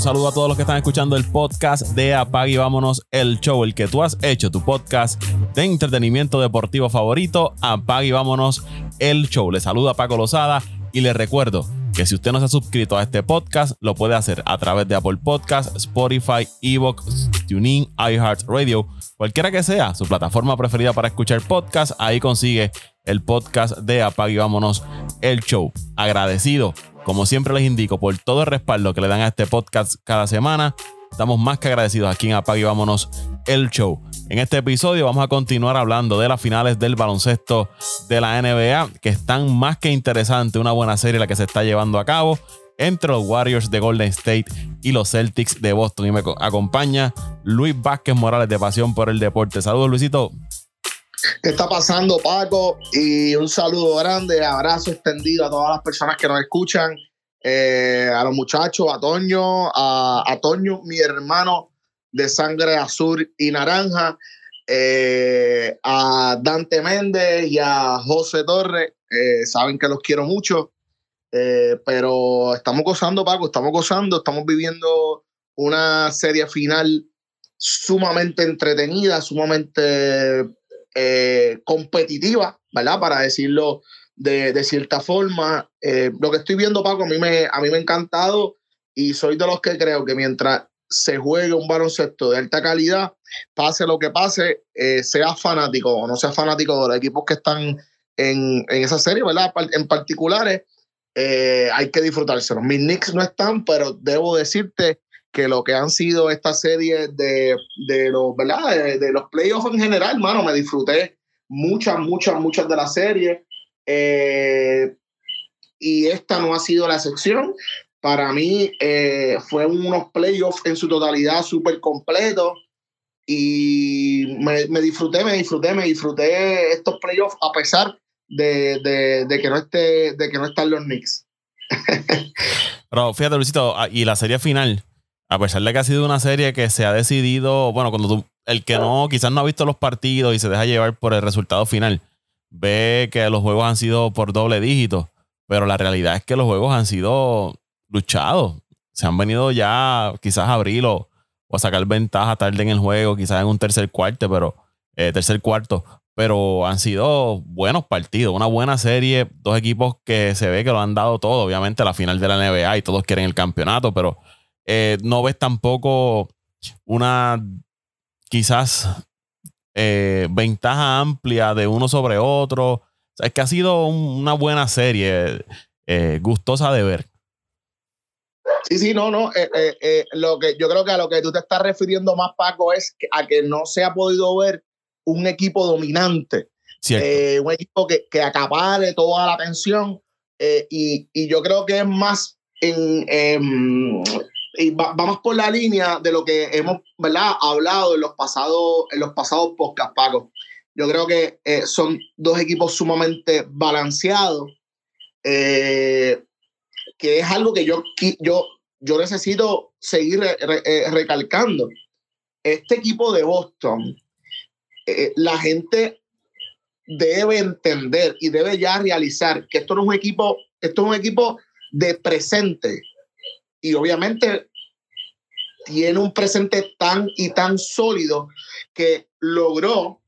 Saludo a todos los que están escuchando el podcast de Apag y Vámonos el Show, el que tú has hecho, tu podcast de entretenimiento deportivo favorito, Apag y Vámonos el Show. Les saluda Paco Lozada y les recuerdo que si usted no se ha suscrito a este podcast, lo puede hacer a través de Apple Podcasts, Spotify, Evox, TuneIn, iHeartRadio, cualquiera que sea su plataforma preferida para escuchar podcast, ahí consigue el podcast de Apag y Vámonos el Show. Agradecido como siempre les indico, por todo el respaldo que le dan a este podcast cada semana, estamos más que agradecidos aquí en Apague y Vámonos el Show. En este episodio vamos a continuar hablando de las finales del baloncesto de la NBA, que están más que interesantes, una buena serie la que se está llevando a cabo entre los Warriors de Golden State y los Celtics de Boston. Y me acompaña Luis Vázquez Morales de Pasión por el Deporte. Saludos, Luisito. ¿Qué está pasando, Paco? Y un saludo grande, abrazo extendido a todas las personas que nos escuchan, eh, a los muchachos, a Toño, a, Toño, mi hermano de sangre azul y naranja, eh, a Dante Méndez y a José Torres. Eh, saben que los quiero mucho, pero estamos gozando, Paco, estamos gozando, estamos viviendo una serie final sumamente entretenida, sumamente eh, competitiva, ¿verdad? Para decirlo de, cierta forma. Eh, lo que estoy viendo, Paco, a mí, me, a mí me ha encantado y soy de los que creo que mientras se juegue un baloncesto de alta calidad, pase lo que pase, eh, sea fanático o no sea fanático de los equipos que están en, en esa serie, ¿verdad? En particulares, hay que disfrutárselo. Mis Knicks no están, pero debo decirte que lo que han sido estas series de, los, ¿verdad? De, los playoffs en general, mano, me disfruté muchas, muchas, muchas de las series. Eh, y esta no ha sido la excepción. Para mí eh, fue unos playoffs en su totalidad súper completos y me, disfruté, me disfruté, me disfruté estos playoffs a pesar de, que no esté, de que no están los Knicks. Pero fíjate, Luisito, ah, y la serie final, a pesar de que ha sido una serie que se ha decidido, bueno, cuando tú, el que no, quizás no ha visto los partidos y se deja llevar por el resultado final, ve que los juegos han sido por doble dígito, pero la realidad es que los juegos han sido luchados. Se han venido ya quizás a abrir o, a sacar ventaja tarde en el juego, quizás en un tercer cuarto, pero eh, tercer cuarto, pero han sido buenos partidos, una buena serie, dos equipos que se ve que lo han dado todo, obviamente la final de la NBA y todos quieren el campeonato, pero eh, no ves tampoco una quizás eh, ventaja amplia de uno sobre otro. es que ha sido una buena serie, eh, gustosa de ver. Sí, sí, no, no. lo que yo creo que a lo que tú te estás refiriendo más, Paco, es a que no se ha podido ver un equipo dominante. un equipo que, que acapare toda la atención. Y, y, yo creo que es más en, y vamos por la línea de lo que hemos ¿verdad? hablado en los pasados, en los pasados podcast, Paco. Yo creo que eh, son dos equipos sumamente balanceados, eh, que es algo que yo, yo, yo necesito seguir eh, recalcando. Este equipo de Boston, la gente debe entender y debe ya realizar que esto no es un equipo, esto es un equipo de presente y obviamente tiene un presente tan y tan sólido que logró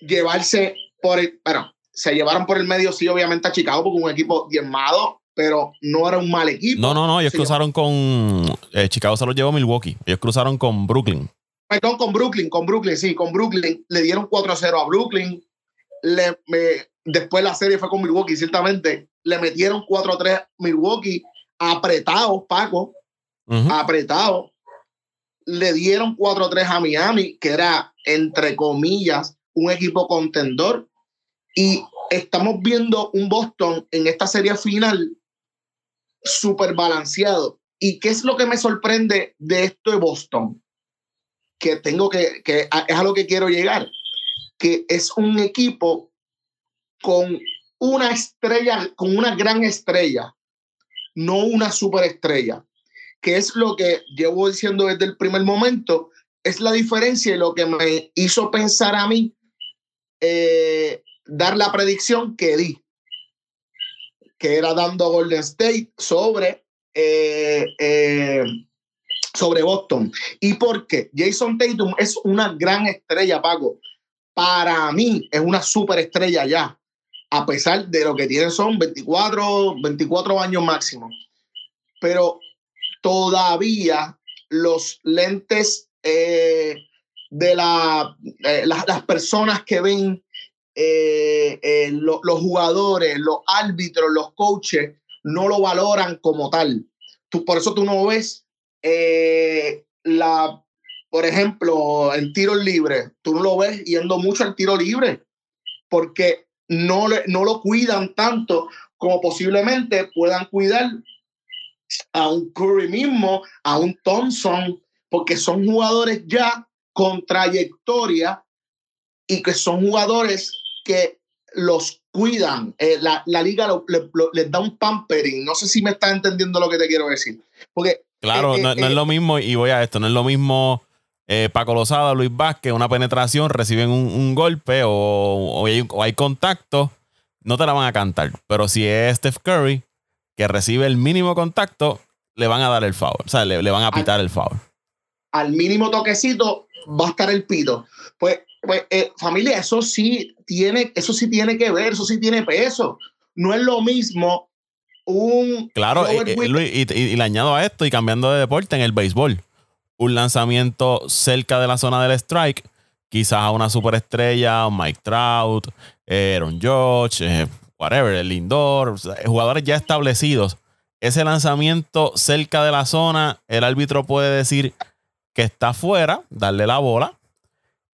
llevarse por el, bueno, se llevaron por el medio, sí, obviamente a Chicago, porque un equipo diezmado, pero no era un mal equipo. No, no, no, ellos cruzaron con, eh, Chicago se lo llevó Milwaukee, ellos cruzaron con Brooklyn. Perdón, con Brooklyn, con Brooklyn, sí, con Brooklyn. Le dieron 4-0 a Brooklyn. Le, después la serie fue con Milwaukee, ciertamente. Le metieron 4-3 a Milwaukee apretados, Paco, apretados. Le dieron 4-3 a Miami, que era, entre comillas, un equipo contendor. Y estamos viendo un Boston en esta serie final súper balanceado. ¿Y qué es lo que me sorprende de esto de Boston? Que tengo que, que es a lo que quiero llegar, que es un equipo con una estrella, con una gran estrella, no una superestrella, que es lo que llevo diciendo desde el primer momento, es la diferencia y lo que me hizo pensar a mí eh, dar la predicción que di, que era dando Golden State sobre eh, eh, sobre Boston. ¿Y por qué? Jason Tatum es una gran estrella, Paco. Para mí es una super estrella ya, a pesar de lo que tiene son 24, 24 años máximo. Pero todavía los lentes eh, de la, eh, las personas que ven eh, los jugadores, los árbitros, los coaches, no lo valoran como tal. Tú, por eso tú no ves la, por ejemplo, el tiro libre, tú no lo ves yendo mucho al tiro libre, porque no, no lo cuidan tanto como posiblemente puedan cuidar a un Curry mismo, a un Thompson, porque son jugadores ya con trayectoria y que son jugadores que los cuidan. Eh, la, la, liga les da un pampering. No sé si me estás entendiendo lo que te quiero decir. Porque, claro, eh, no, es eh, lo mismo, y voy a esto, no es lo mismo Paco Lozada, Luis Vázquez, una penetración, reciben un, golpe o, o, hay, o, hay, contacto, no te la van a cantar. Pero si es Steph Curry, que recibe el mínimo contacto, le van a dar el foul. O sea, le, van a pitar el foul. Al mínimo toquecito va a estar el pito. Pues, pues eh, familia, eso sí tiene, eso sí tiene que ver, eso sí tiene peso. No es lo mismo un. Claro, eh, eh, y, le añado a esto y cambiando de deporte en el béisbol. Un lanzamiento cerca de la zona del strike, quizás a una superestrella, Mike Trout, Aaron George, whatever, el Lindor, jugadores ya establecidos, ese lanzamiento cerca de la zona, el árbitro puede decir que está fuera, darle la bola.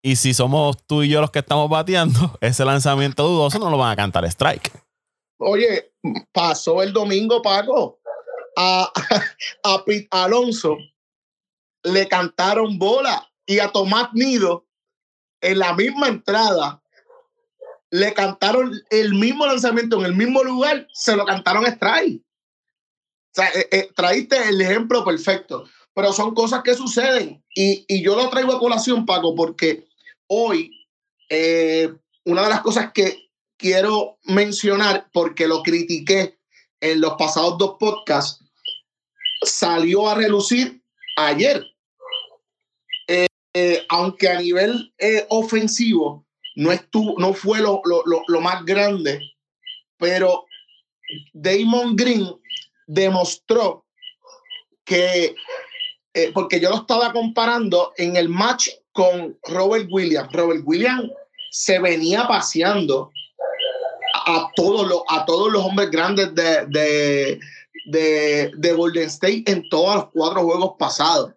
Y si somos tú y yo los que estamos bateando, ese lanzamiento dudoso no lo van a cantar strike. Oye, pasó el domingo, Paco. A, a Pete Alonso le cantaron bola y a Tomás Nido en la misma entrada le cantaron el mismo lanzamiento en el mismo lugar, se lo cantaron strike. O sea, eh, eh, traíste el ejemplo perfecto, pero son cosas que suceden y, y yo lo traigo a colación, Paco, porque hoy eh, una de las cosas que quiero mencionar, porque lo critiqué en los pasados dos podcasts, salió a relucir ayer. aunque a nivel ofensivo no, estuvo, no fue lo, lo, más grande, pero Damon Green demostró que, eh, porque yo lo estaba comparando en el match con Robert Williams. Robert Williams se venía paseando a, todos, los, a todos los hombres grandes de, de, de, de Golden State en todos los cuatro juegos pasados.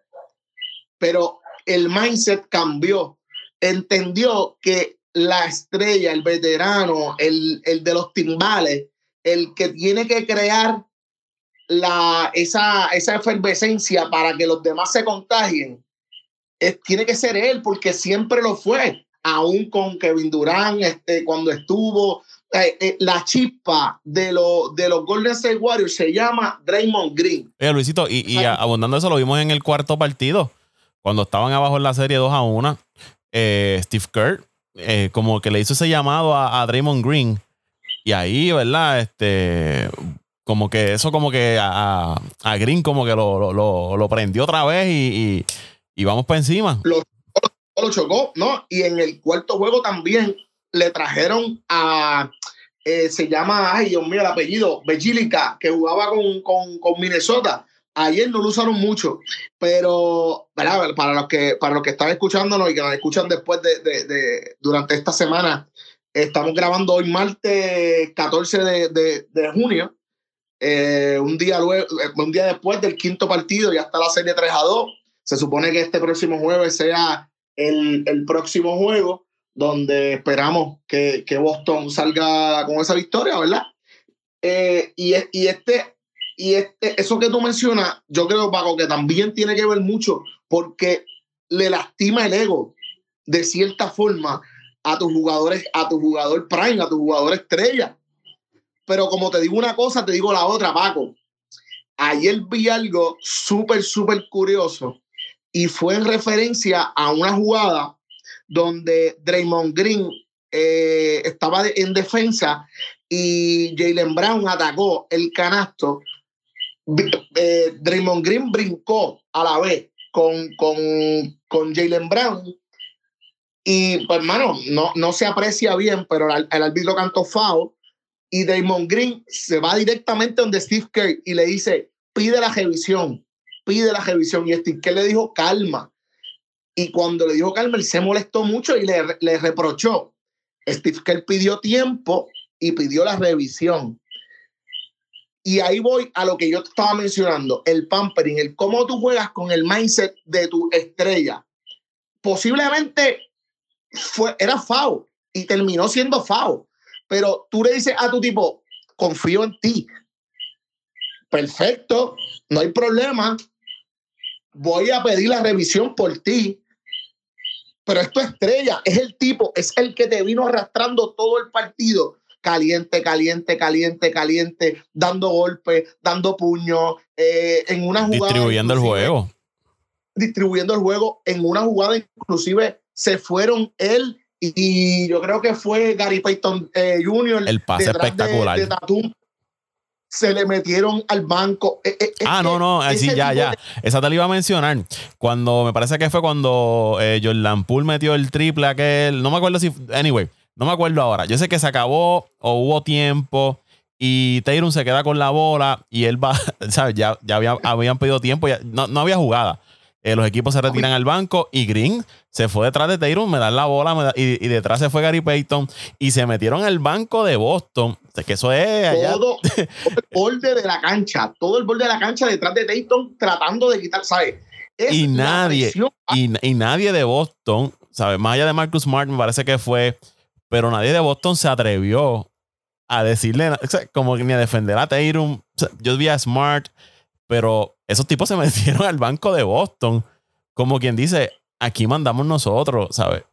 Pero el mindset cambió. Entendió que la estrella, el veterano, el, de los timbales, el que tiene que crear la, esa, esa efervescencia para que los demás se contagien, tiene que ser él, porque siempre lo fue, aún con Kevin Durant, este, cuando estuvo. Eh, eh, la chispa de, lo, de los Golden State Warriors se llama Draymond Green. Oye, Luisito, y, y abundando eso, lo vimos en el cuarto partido, cuando estaban abajo en la serie 2 a 1. Eh, Steve Kerr eh, como que le hizo ese llamado a, Draymond Green. Y ahí, ¿verdad? Este, como que eso como que a, a Green como que lo, lo, lo, prendió otra vez y, y, vamos para encima. Lo, chocó, ¿no? Y en el cuarto juego también le trajeron a, eh, se llama, ay Dios mío, el apellido, Bejilica, que jugaba con, con, con Minnesota Ayer no lo usaron mucho, pero para los que para los que están escuchándonos y que nos escuchan después de, de, durante esta semana, estamos grabando hoy martes 14 de, de junio. Eh, un, día luego, eh, un día después del quinto partido, ya está la serie 3 a 2. Se supone que este próximo jueves sea el, el próximo juego donde esperamos que, que, Boston salga con esa victoria, ¿verdad? Eh, y, y este y este, eso que tú mencionas, yo creo, Paco, que también tiene que ver mucho porque le lastima el ego de cierta forma a tus jugadores, a tu jugador prime, a tu jugador estrella. Pero como te digo una cosa, te digo la otra, Paco. Ayer vi algo súper, súper curioso y fue en referencia a una jugada donde Draymond Green eh, estaba en defensa y Jalen Brown atacó el canasto eh, Draymond Green brincó a la vez con, con, con Jalen Brown. Y pues, hermano, no, no se aprecia bien, pero el, el árbitro cantó foul y Damon Green se va directamente donde Steve Kerr y le dice, pide la revisión, pide la revisión. Y Steve Kerr le dijo, calma. Y cuando le dijo calma, él se molestó mucho y le, le reprochó. Steve Kerr pidió tiempo y pidió la revisión. Y ahí voy a lo que yo te estaba mencionando, el pampering, el cómo tú juegas con el mindset de tu estrella. Posiblemente fue, era FAO y terminó siendo FAO, pero tú le dices a tu tipo, confío en ti. Perfecto, no hay problema. Voy a pedir la revisión por ti. Pero esto estrella, es el tipo, es el que te vino arrastrando todo el partido caliente, caliente, caliente, caliente, dando golpes, dando puños, eh, en una jugada. Distribuyendo el juego. Distribuyendo el juego. En una jugada, inclusive, se fueron él y, yo creo que fue Gary Payton eh, Jr. El pase espectacular. De, Tatum, se le metieron al banco. Eh, eh, ah, no, no, así ya, ya. Esa te la iba a mencionar. Cuando me parece que fue cuando Jordan Poole metió el triple aquel. No me acuerdo si. Anyway, no me acuerdo ahora. Yo sé que se acabó o hubo tiempo y Taylor se queda con la bola y él va, ¿sabes? Ya, ya habían pedido tiempo, ya, no, no, había jugada. Eh, los equipos se retiran al banco y Green se fue detrás de Taylor, me dan la bola y, y, detrás se fue Gary Payton y se metieron al banco de Boston. O que eso es allá. Todo, el borde de la cancha, todo el borde de la cancha detrás de Taylor tratando de quitar, ¿sabes? y nadie, y, y, nadie de Boston, ¿sabes? Más allá de Marcus Smart, me parece que fue pero nadie de Boston se atrevió a decirle, como ni a defender a Tatum. yo vi a Smart, pero esos tipos se metieron al banco de Boston. Como quien dice, aquí mandamos nosotros, ¿sabes?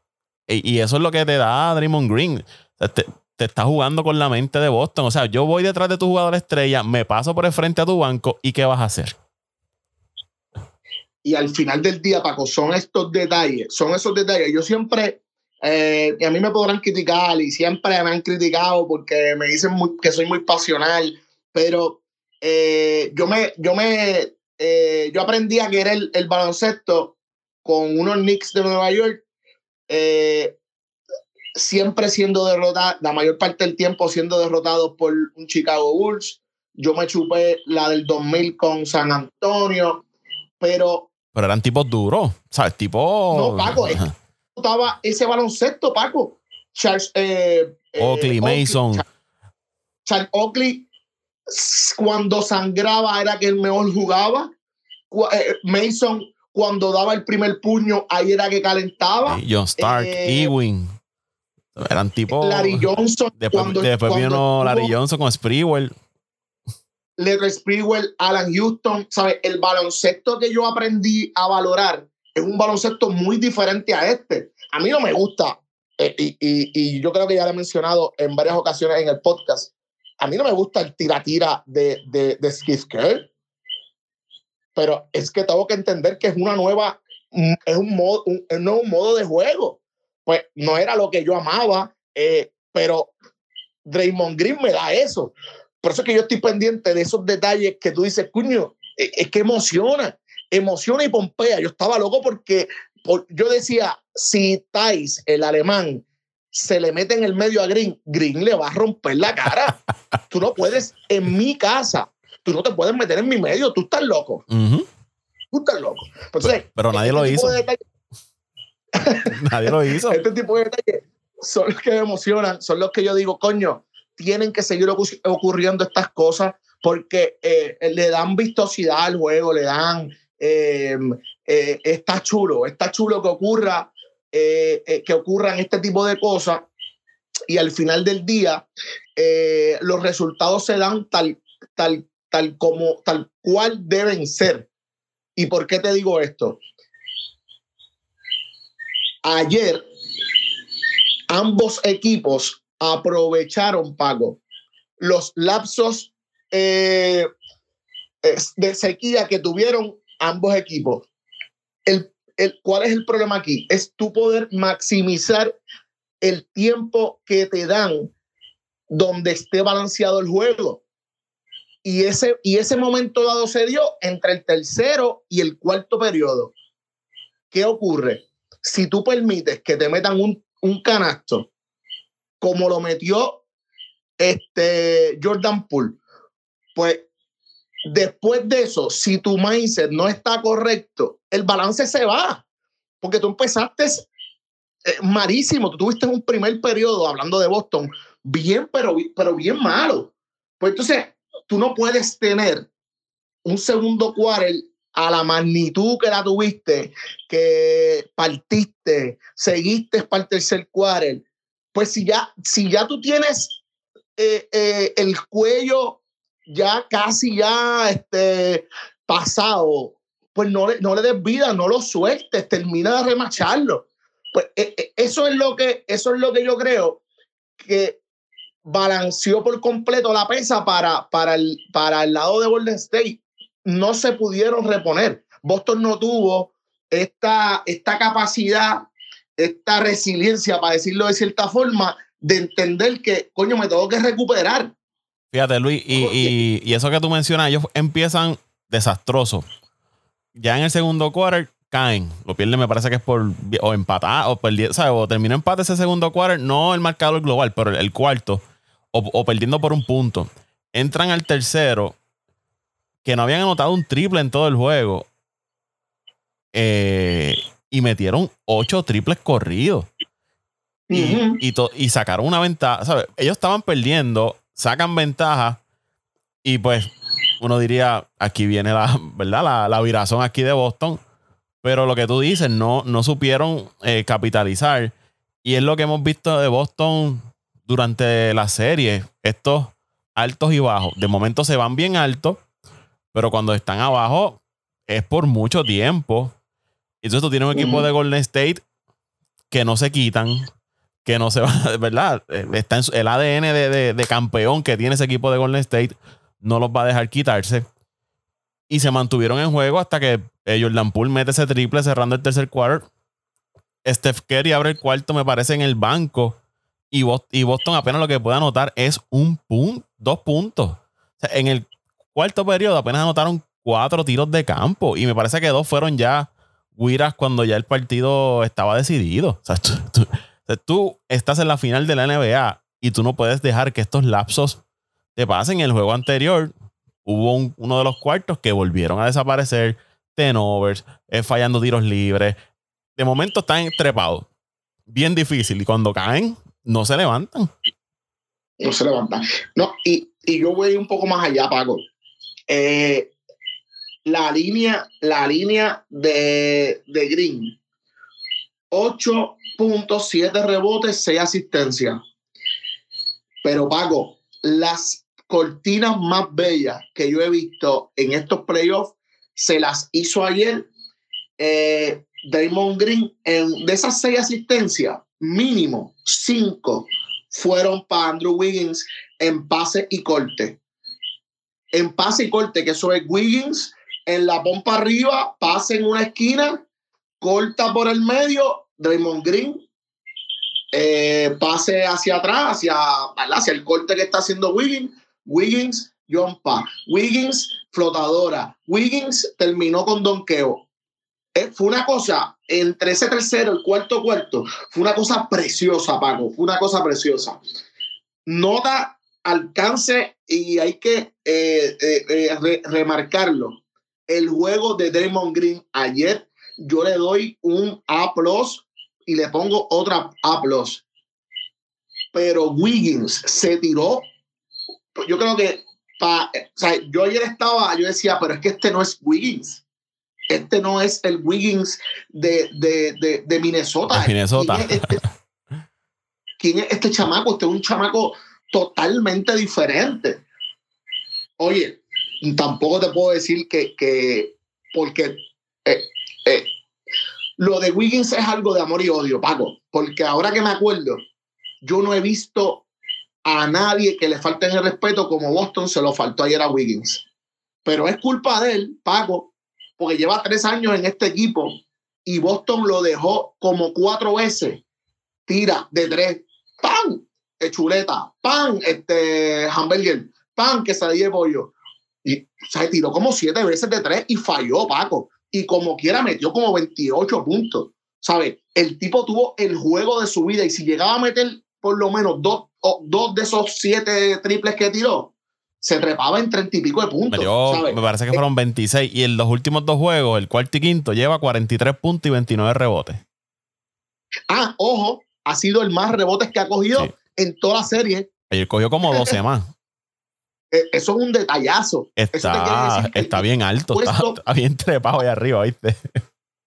Y, eso es lo que te da Draymond Green. te, te está jugando con la mente de Boston. O sea, yo voy detrás de tu jugador estrella, me paso por el frente a tu banco y ¿qué vas a hacer? Y al final del día, Paco, son estos detalles, son esos detalles. Yo siempre eh, y a mí me podrán criticar y siempre me han criticado porque me dicen que soy muy pasional, pero eh, yo me, yo me, eh, yo aprendí a querer el, baloncesto con unos Knicks de Nueva York, siempre siendo derrotados, la mayor parte del tiempo siendo derrotados por un Chicago Bulls. Yo me chupé la del 2000 con San Antonio, pero... Pero eran tipos duros, ¿sabes? Tipo... No, Paco, estaba ese baloncesto, Paco. Charles eh, eh, Oakley, Mason. Charles Oakley, cuando sangraba era que el mejor jugaba. Eh, Mason, cuando daba el primer puño, ahí era que calentaba. John Stark, Ewing. Eran tipo. Larry Johnson. Después, después vino Larry Johnson con Sprewell. Larry Sprewell, Alan Houston. ¿Sabes? El baloncesto que yo aprendí a valorar es un baloncesto muy diferente a este. A mí no me gusta, eh, y, yo creo que ya lo he mencionado en varias ocasiones en el podcast, a mí no me gusta el tira-tira de, de, de pero es que tengo que entender que es una nueva, mm, es un, modo, un, nuevo modo de juego. Pues no era lo que yo amaba, eh, pero Draymond Green me da eso. Por eso es que yo estoy pendiente de esos detalles que tú dices, cuño, es, es que emociona emociona y pompea. Yo estaba loco porque yo decía, si Thais, el alemán, se le mete en el medio a Green, Green le va a romper la cara. tú no puedes, en mi casa, tú no te puedes meter en mi medio, tú estás loco. Tú estás loco. pero, nadie lo este hizo. nadie lo hizo. Este tipo de detalles son los que me emocionan, son los que yo digo, coño, tienen que seguir ocurriendo estas cosas porque eh, le dan vistosidad al juego, le dan eh, eh, está chulo, está chulo que ocurra, eh, que ocurran este tipo de cosas y al final del día los resultados se dan tal, tal, tal como, tal cual deben ser. ¿Y por qué te digo esto? Ayer ambos equipos aprovecharon, Pago, los lapsos de sequía que tuvieron ambos equipos. El, el, ¿Cuál es el problema aquí? Es tu poder maximizar el tiempo que te dan donde esté balanceado el juego. Y ese, y ese momento dado se dio entre el tercero y el cuarto periodo. ¿Qué ocurre? Si tú permites que te metan un, un canasto como lo metió este Jordan Poole, pues después de eso, si tu mindset no está correcto, el balance se va. Porque tú empezaste eh, marísimo. Tú tuviste un primer periodo, hablando de Boston, bien, pero, pero bien malo. Pues entonces, tú no puedes tener un segundo quarter a la magnitud que la tuviste, que partiste, seguiste para el tercer quarter. Pues si ya, si ya tú tienes eh, eh, el cuello ya casi ya este, pasado, pues no le, no le des vida, no lo sueltes, termina de remacharlo. Pues eh, eso es lo que, eso es lo que yo creo que balanceó por completo la pesa para, para, el, para el lado de Golden State. No se pudieron reponer. Boston no tuvo esta, esta capacidad, esta resiliencia, para decirlo de cierta forma, de entender que, coño, me tengo que recuperar. Fíjate, Luis, y, y, eso que tú mencionas, ellos empiezan desastrosos. Ya en el segundo quarter caen. Lo pierden, me parece que es por o empatar o perdiendo, ¿sabes? O terminó empate ese segundo quarter, no el marcador global, pero el cuarto o, perdiendo por un punto. Entran al tercero, que no habían anotado un triple en todo el juego. Eh, y metieron ocho triples corridos. y, y, sacaron una ventaja. ¿sabes? Ellos estaban perdiendo, sacan ventaja. Y pues uno diría, aquí viene la, ¿verdad? La, la virazón aquí de Boston. Pero lo que tú dices, no, no supieron eh, capitalizar. Y es lo que hemos visto de Boston durante la serie, estos altos y bajos, de momento se van bien altos, pero cuando están abajo es por mucho tiempo. Entonces tú tienes un equipo de Golden State que no se quitan, que no se va, ¿verdad? Eh, está el ADN de, campeón que tiene ese equipo de Golden State, no los va a dejar quitarse. Y se mantuvieron en juego hasta que eh, Jordan Poole mete ese triple cerrando el tercer quarter. Steph Curry abre el cuarto, me parece, en el banco y Boston, apenas lo que puede anotar es un punto, dos puntos. en el cuarto periodo apenas anotaron cuatro tiros de campo y me parece que dos fueron ya Wiras cuando ya el partido estaba decidido. O sea, tú, estás en la final de la NBA y tú no puedes dejar que estos lapsos te pasen. En el juego anterior hubo uno de los cuartos que volvieron a desaparecer, tenovers, eh, fallando tiros libres. De momento están trepados. Bien difícil. Y cuando caen, no se levantan. No se levantan. No, y, yo voy un poco más allá, Paco. Eh, la línea, la línea de, de Green. 8.7 rebotes, 6 asistencias. Pero Paco, las cortinas más bellas que yo he visto en estos playoffs se las hizo ayer eh, Green. En, de esas seis asistencias, mínimo cinco fueron para Andrew Wiggins en pase y corte. En pase y corte, que eso es Wiggins en la pompa arriba, pase en una esquina, corta por el medio, Draymond Green, eh, pase hacia atrás, hacia, hacia el corte que está haciendo Wiggins, Wiggins, John Pa, Wiggins, flotadora, Wiggins terminó con donqueo. Eh, fue una cosa, entre ese tercero, el cuarto cuarto, fue una cosa preciosa, Paco, fue una cosa preciosa. Nota, alcance y hay que eh, remarcarlo. El juego de Draymond Green ayer, yo le doy un A y le pongo otra A Pero Wiggins se tiró, yo creo que, pa, o sea, yo ayer estaba, yo decía, pero es que este no es Wiggins este no es el Wiggins de, Minnesota. Este, ¿Quién es, este, chamaco? Este es un chamaco totalmente diferente. Oye, tampoco te puedo decir que, porque eh, eh, lo de Wiggins es algo de amor y odio, Paco, porque ahora que me acuerdo, yo no he visto a nadie que le falte el respeto como Boston se lo faltó ayer a Wiggins. Pero es culpa de él, Paco, porque lleva tres años en este equipo y Boston lo dejó como cuatro veces. Tira de tres, ¡pam! Chuleta, ¡pam! Este, hamburger, ¡pam! Quesadilla de pollo. Y, o sea, tiró como siete veces de tres y falló, Paco. Y como quiera, metió como 28 puntos. ¿Sabes? El tipo tuvo el juego de su vida y si llegaba a meter por lo menos dos, dos de esos siete triples que tiró, se trepaba en treinta y pico de puntos. me parece que fueron 26 y en los últimos dos juegos, el cuarto y quinto, lleva 43 puntos y 29 rebotes. Ah, ojo, ha sido el más rebotes que ha cogido en toda la serie. Ayer cogió como 12 más. Eh, eso es un detallazo. Está, está bien alto, está, bien trepado ahí arriba, ¿viste?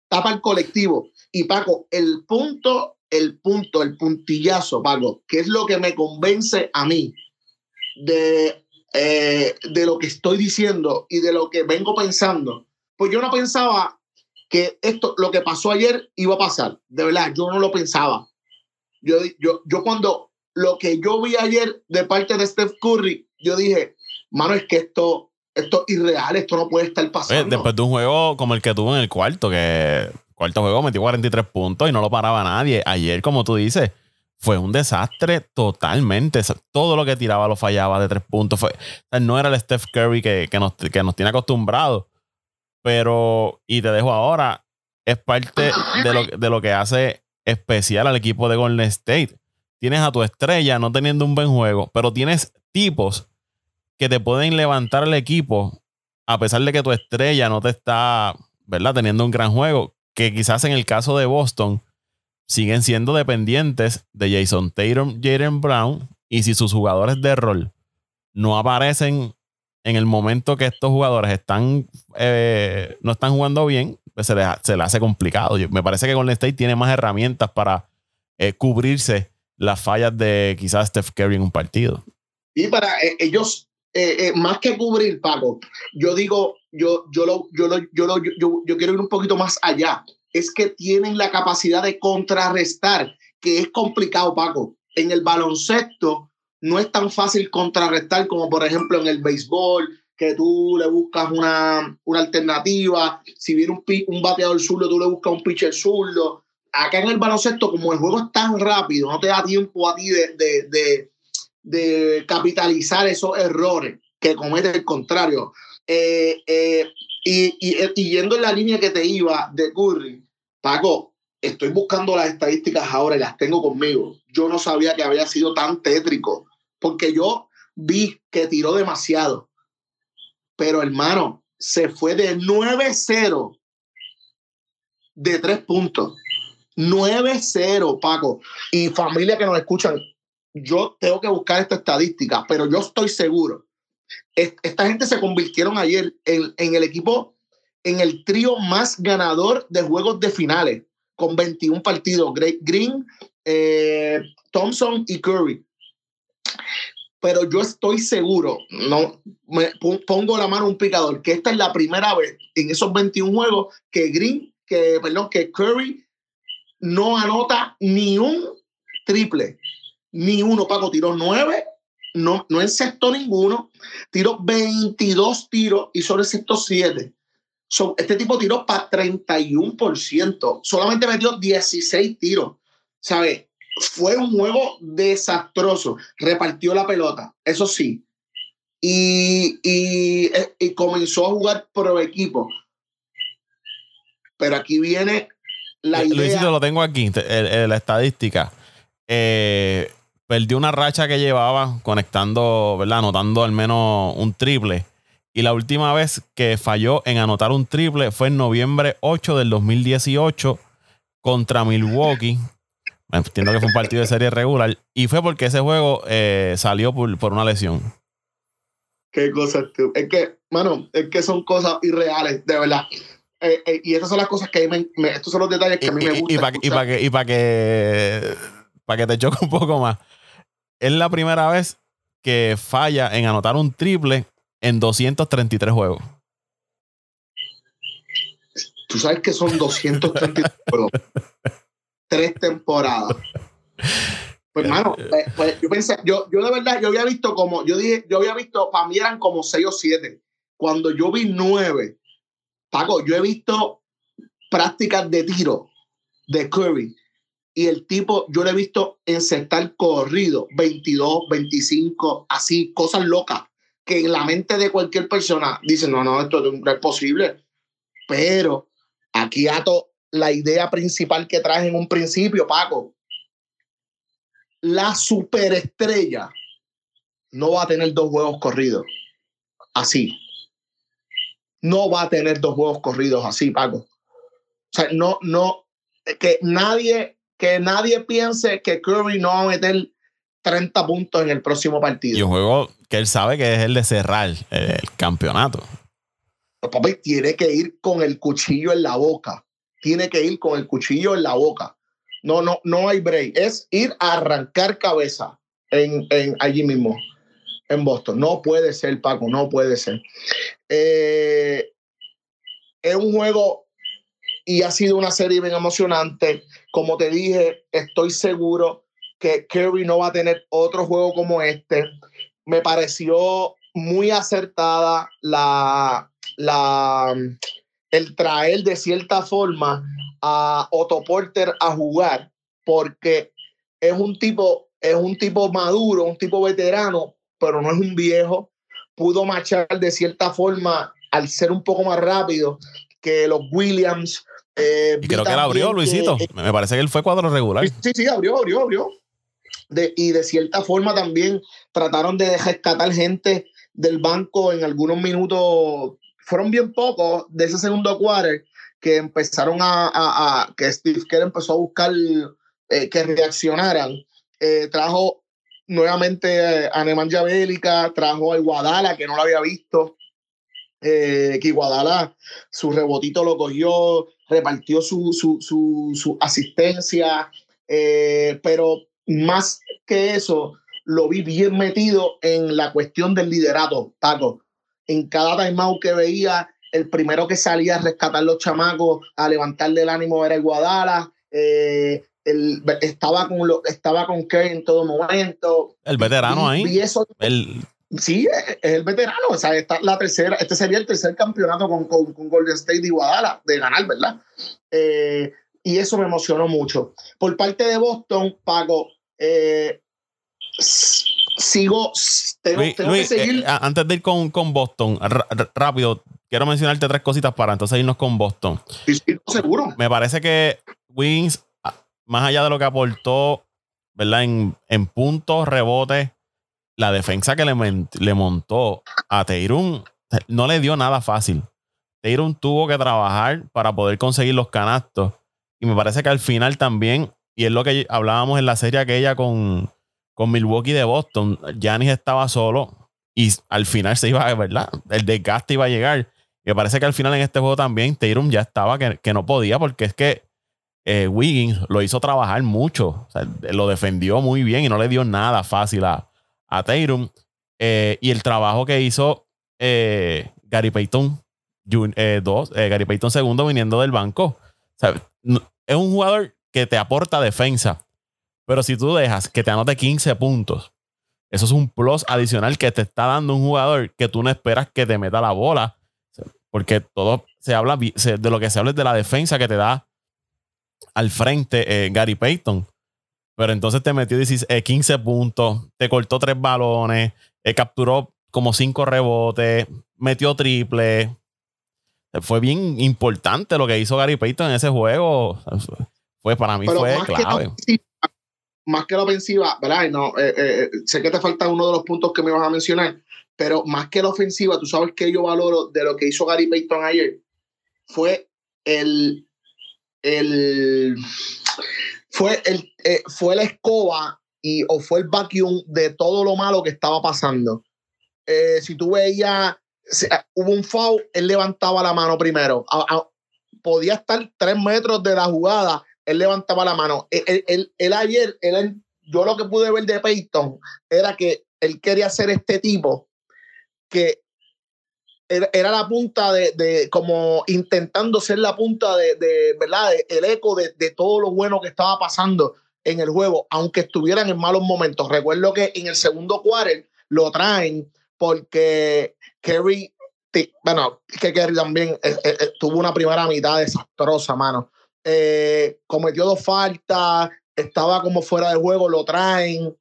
Tapa el colectivo. Y Paco, el punto, el punto, el puntillazo, Paco, que es lo que me convence a mí de, eh, de lo que estoy diciendo y de lo que vengo pensando. Pues yo no pensaba que esto, lo que pasó ayer iba a pasar. De verdad, yo no lo pensaba. Yo, yo, yo cuando lo que yo vi ayer de parte de Steph Curry, yo dije, mano, es que esto, esto es irreal, esto no puede estar pasando. después de un juego como el que tuvo en el cuarto, que cuarto juego metió 43 puntos y no lo paraba nadie. Ayer, como tú dices, fue un desastre totalmente. Todo lo que tiraba lo fallaba de tres puntos. Fue, no era el Steph Curry que, que, nos, que nos tiene acostumbrados. Pero, y te dejo ahora, es parte de lo, de lo que hace especial al equipo de Golden State. Tienes a tu estrella no teniendo un buen juego, pero tienes tipos que te pueden levantar el equipo a pesar de que tu estrella no te está, ¿verdad? Teniendo un gran juego, que quizás en el caso de Boston siguen siendo dependientes de Jason Tatum, Jaden Brown, y si sus jugadores de rol no aparecen en el momento que estos jugadores están eh, no están jugando bien, pues se le, se hace complicado. me parece que Golden State tiene más herramientas para eh, cubrirse las fallas de quizás Steph Curry en un partido. Y para eh, ellos eh, eh, más que cubrir, Paco, yo digo, yo, yo, lo, yo, lo, yo, lo, yo, yo quiero ir un poquito más allá. Es que tienen la capacidad de contrarrestar, que es complicado, Paco. En el baloncesto no es tan fácil contrarrestar como, por ejemplo, en el béisbol, que tú le buscas una, una alternativa. Si viene un, un bateador zurdo, tú le buscas un pitcher zurdo. Acá en el baloncesto, como el juego es tan rápido, no te da tiempo a ti de, de, de de capitalizar esos errores que comete el contrario. Eh, eh, y, y, yendo en la línea que te iba de Curry, Paco, estoy buscando las estadísticas ahora y las tengo conmigo. Yo no sabía que había sido tan tétrico, porque yo vi que tiró demasiado. Pero hermano, se fue de 9-0 de tres puntos. 9-0, Paco. Y familia que nos escuchan, yo tengo que buscar esta estadística, pero yo estoy seguro. Esta gente se convirtieron ayer en, el equipo, en el trío más ganador de juegos de finales, con 21 partidos. Green, eh, Thompson y Curry. Pero yo estoy seguro, no me pongo la mano un picador, que esta es la primera vez en esos 21 juegos que Green, que, perdón, que Curry no anota ni un triple ni uno. Paco tiró nueve, no, no encestó ninguno, tiró 22 tiros y solo encestó siete. este tipo tiró para 31%, solamente metió 16 tiros. ¿Sabe? Fue un juego desastroso. Repartió la pelota, eso sí. Y, y, y comenzó a jugar pro equipo. Pero aquí viene la idea. Luisito, lo tengo aquí, la estadística. Eh, perdió una racha que llevaba conectando, ¿verdad? Anotando al menos un triple. Y la última vez que falló en anotar un triple fue en noviembre 8 del 2018 contra Milwaukee. Entiendo que fue un partido de serie regular. Y fue porque ese juego eh, salió por, una lesión. Qué cosas, tú. Es que, mano, es que son cosas irreales, de verdad. Eh, eh, y estas son las cosas que a mí me, estos son los detalles que a mí me gustan. Y para que, y para que, para que te choque un poco más es la primera vez que falla en anotar un triple en 233 juegos. Tú sabes que son 233 juegos. Tres temporadas. Pues, hermano, pues, pues, yo pensé, yo, yo de verdad, yo había visto como, yo dije, yo había visto, para mí eran como 6 o 7. Cuando yo vi 9, Paco, yo he visto prácticas de tiro de Curry y el tipo, yo le he visto encestar corrido, 22, 25, así, cosas locas. que en la mente de cualquier persona dice, no, no, esto no es posible. Pero aquí ato la idea principal que traes en un principio, Paco. La superestrella no va a tener dos juegos corridos así. No va a tener dos juegos corridos así, Paco. O sea, no, no, que nadie, que nadie piense que Curry no va a meter 30 puntos en el próximo partido. Y un juego que él sabe que es el de cerrar el campeonato. Papi, tiene que ir con el cuchillo en la boca. Tiene que ir con el cuchillo en la boca. No, no, no hay break. Es ir a arrancar cabeza en, en allí mismo, en Boston. No puede ser, Paco, no puede ser. Eh, es un juego y ha sido una serie bien emocionante. Como te dije, estoy seguro que Curry no va a tener otro juego como este. Me pareció muy acertada la, la, el traer de cierta forma a Otto Porter a jugar, porque es un tipo, es un tipo maduro, un tipo veterano, pero no es un viejo. Pudo marchar de cierta forma al ser un poco más rápido que los Williams. Eh, y creo que él abrió, Luisito. Me parece que él fue cuadro regular. Sí, sí, abrió, abrió, abrió. De, y de cierta forma también trataron de rescatar gente del banco en algunos minutos fueron bien pocos de ese segundo quarter que empezaron a, a, que Steve Kerr empezó a buscar eh, que reaccionaran. Eh, trajo nuevamente a Nemanja Bélica, trajo a Iguadala, que no lo había visto. Eh, que Iguadala su rebotito lo cogió, repartió su, su, su, su asistencia, pero más que eso, lo vi bien metido en la cuestión del liderato, Paco en cada timeout que veía, el primero que salía a rescatar los chamacos, a levantarle el ánimo era el Guadala. Eh, estaba con lo, estaba con Kerry en todo momento. El veterano ahí. el... Sí, es, el veterano. O sea, esta, la tercera, este sería el tercer campeonato con, con, Golden State y Guadala de ganar, ¿verdad? Eh, y eso me emocionó mucho. Por parte de Boston, Paco, eh, sigo. Tengo, que seguir. Eh, antes de ir con, con Boston, rápido, quiero mencionarte tres cositas para entonces irnos con Boston. Sí, seguro. Me parece que Wings, más allá de lo que aportó, ¿verdad? En, en puntos, rebotes, la defensa que le, montó a Teirun no le dio nada fácil. Teirun tuvo que trabajar para poder conseguir los canastos. Y me parece que al final también, y es lo que hablábamos en la serie aquella con, con Milwaukee de Boston, Giannis estaba solo y al final se iba, ¿verdad? El desgaste iba a llegar. Y me parece que al final en este juego también Tatum ya estaba que, no podía porque es que eh, Wiggins lo hizo trabajar mucho. lo defendió muy bien y no le dio nada fácil a, a Tatum. Eh, y el trabajo que hizo eh, Gary Payton dos, Gary Payton segundo viniendo del banco. es un jugador que te aporta defensa pero si tú dejas que te anote 15 puntos, eso es un plus adicional que te está dando un jugador que tú no esperas que te meta la bola. Porque todo se habla de lo que se habla es de la defensa que te da al frente eh, Gary Payton. Pero entonces te metió 15 eh, puntos, te cortó tres balones, eh, capturó como cinco rebotes, metió triple. Fue bien importante lo que hizo Gary Payton en ese juego. Fue para mí fue clave más que la ofensiva, ¿verdad? No, eh, eh, sé que te falta uno de los puntos que me vas a mencionar, pero más que la ofensiva, tú sabes que yo valoro de lo que hizo Gary Payton ayer, fue el, el fue el eh, fue la escoba y o fue el vacuum de todo lo malo que estaba pasando. si tú veías, hubo un foul, él levantaba la mano primero. podía estar tres metros de la jugada él levantaba la mano. Él, ayer, él, yo lo que pude ver de Peyton era que él quería ser este tipo que era, la punta de, como intentando ser la punta de, ¿verdad? el eco de, todo lo bueno que estaba pasando en el juego, aunque estuvieran en malos momentos. Recuerdo que en el segundo quarter lo traen porque Kerry, bueno, que Kerry también eh, eh, eh, tuvo una primera mitad desastrosa, mano. Eh, cometió dos faltas, estaba como fuera de juego, lo traen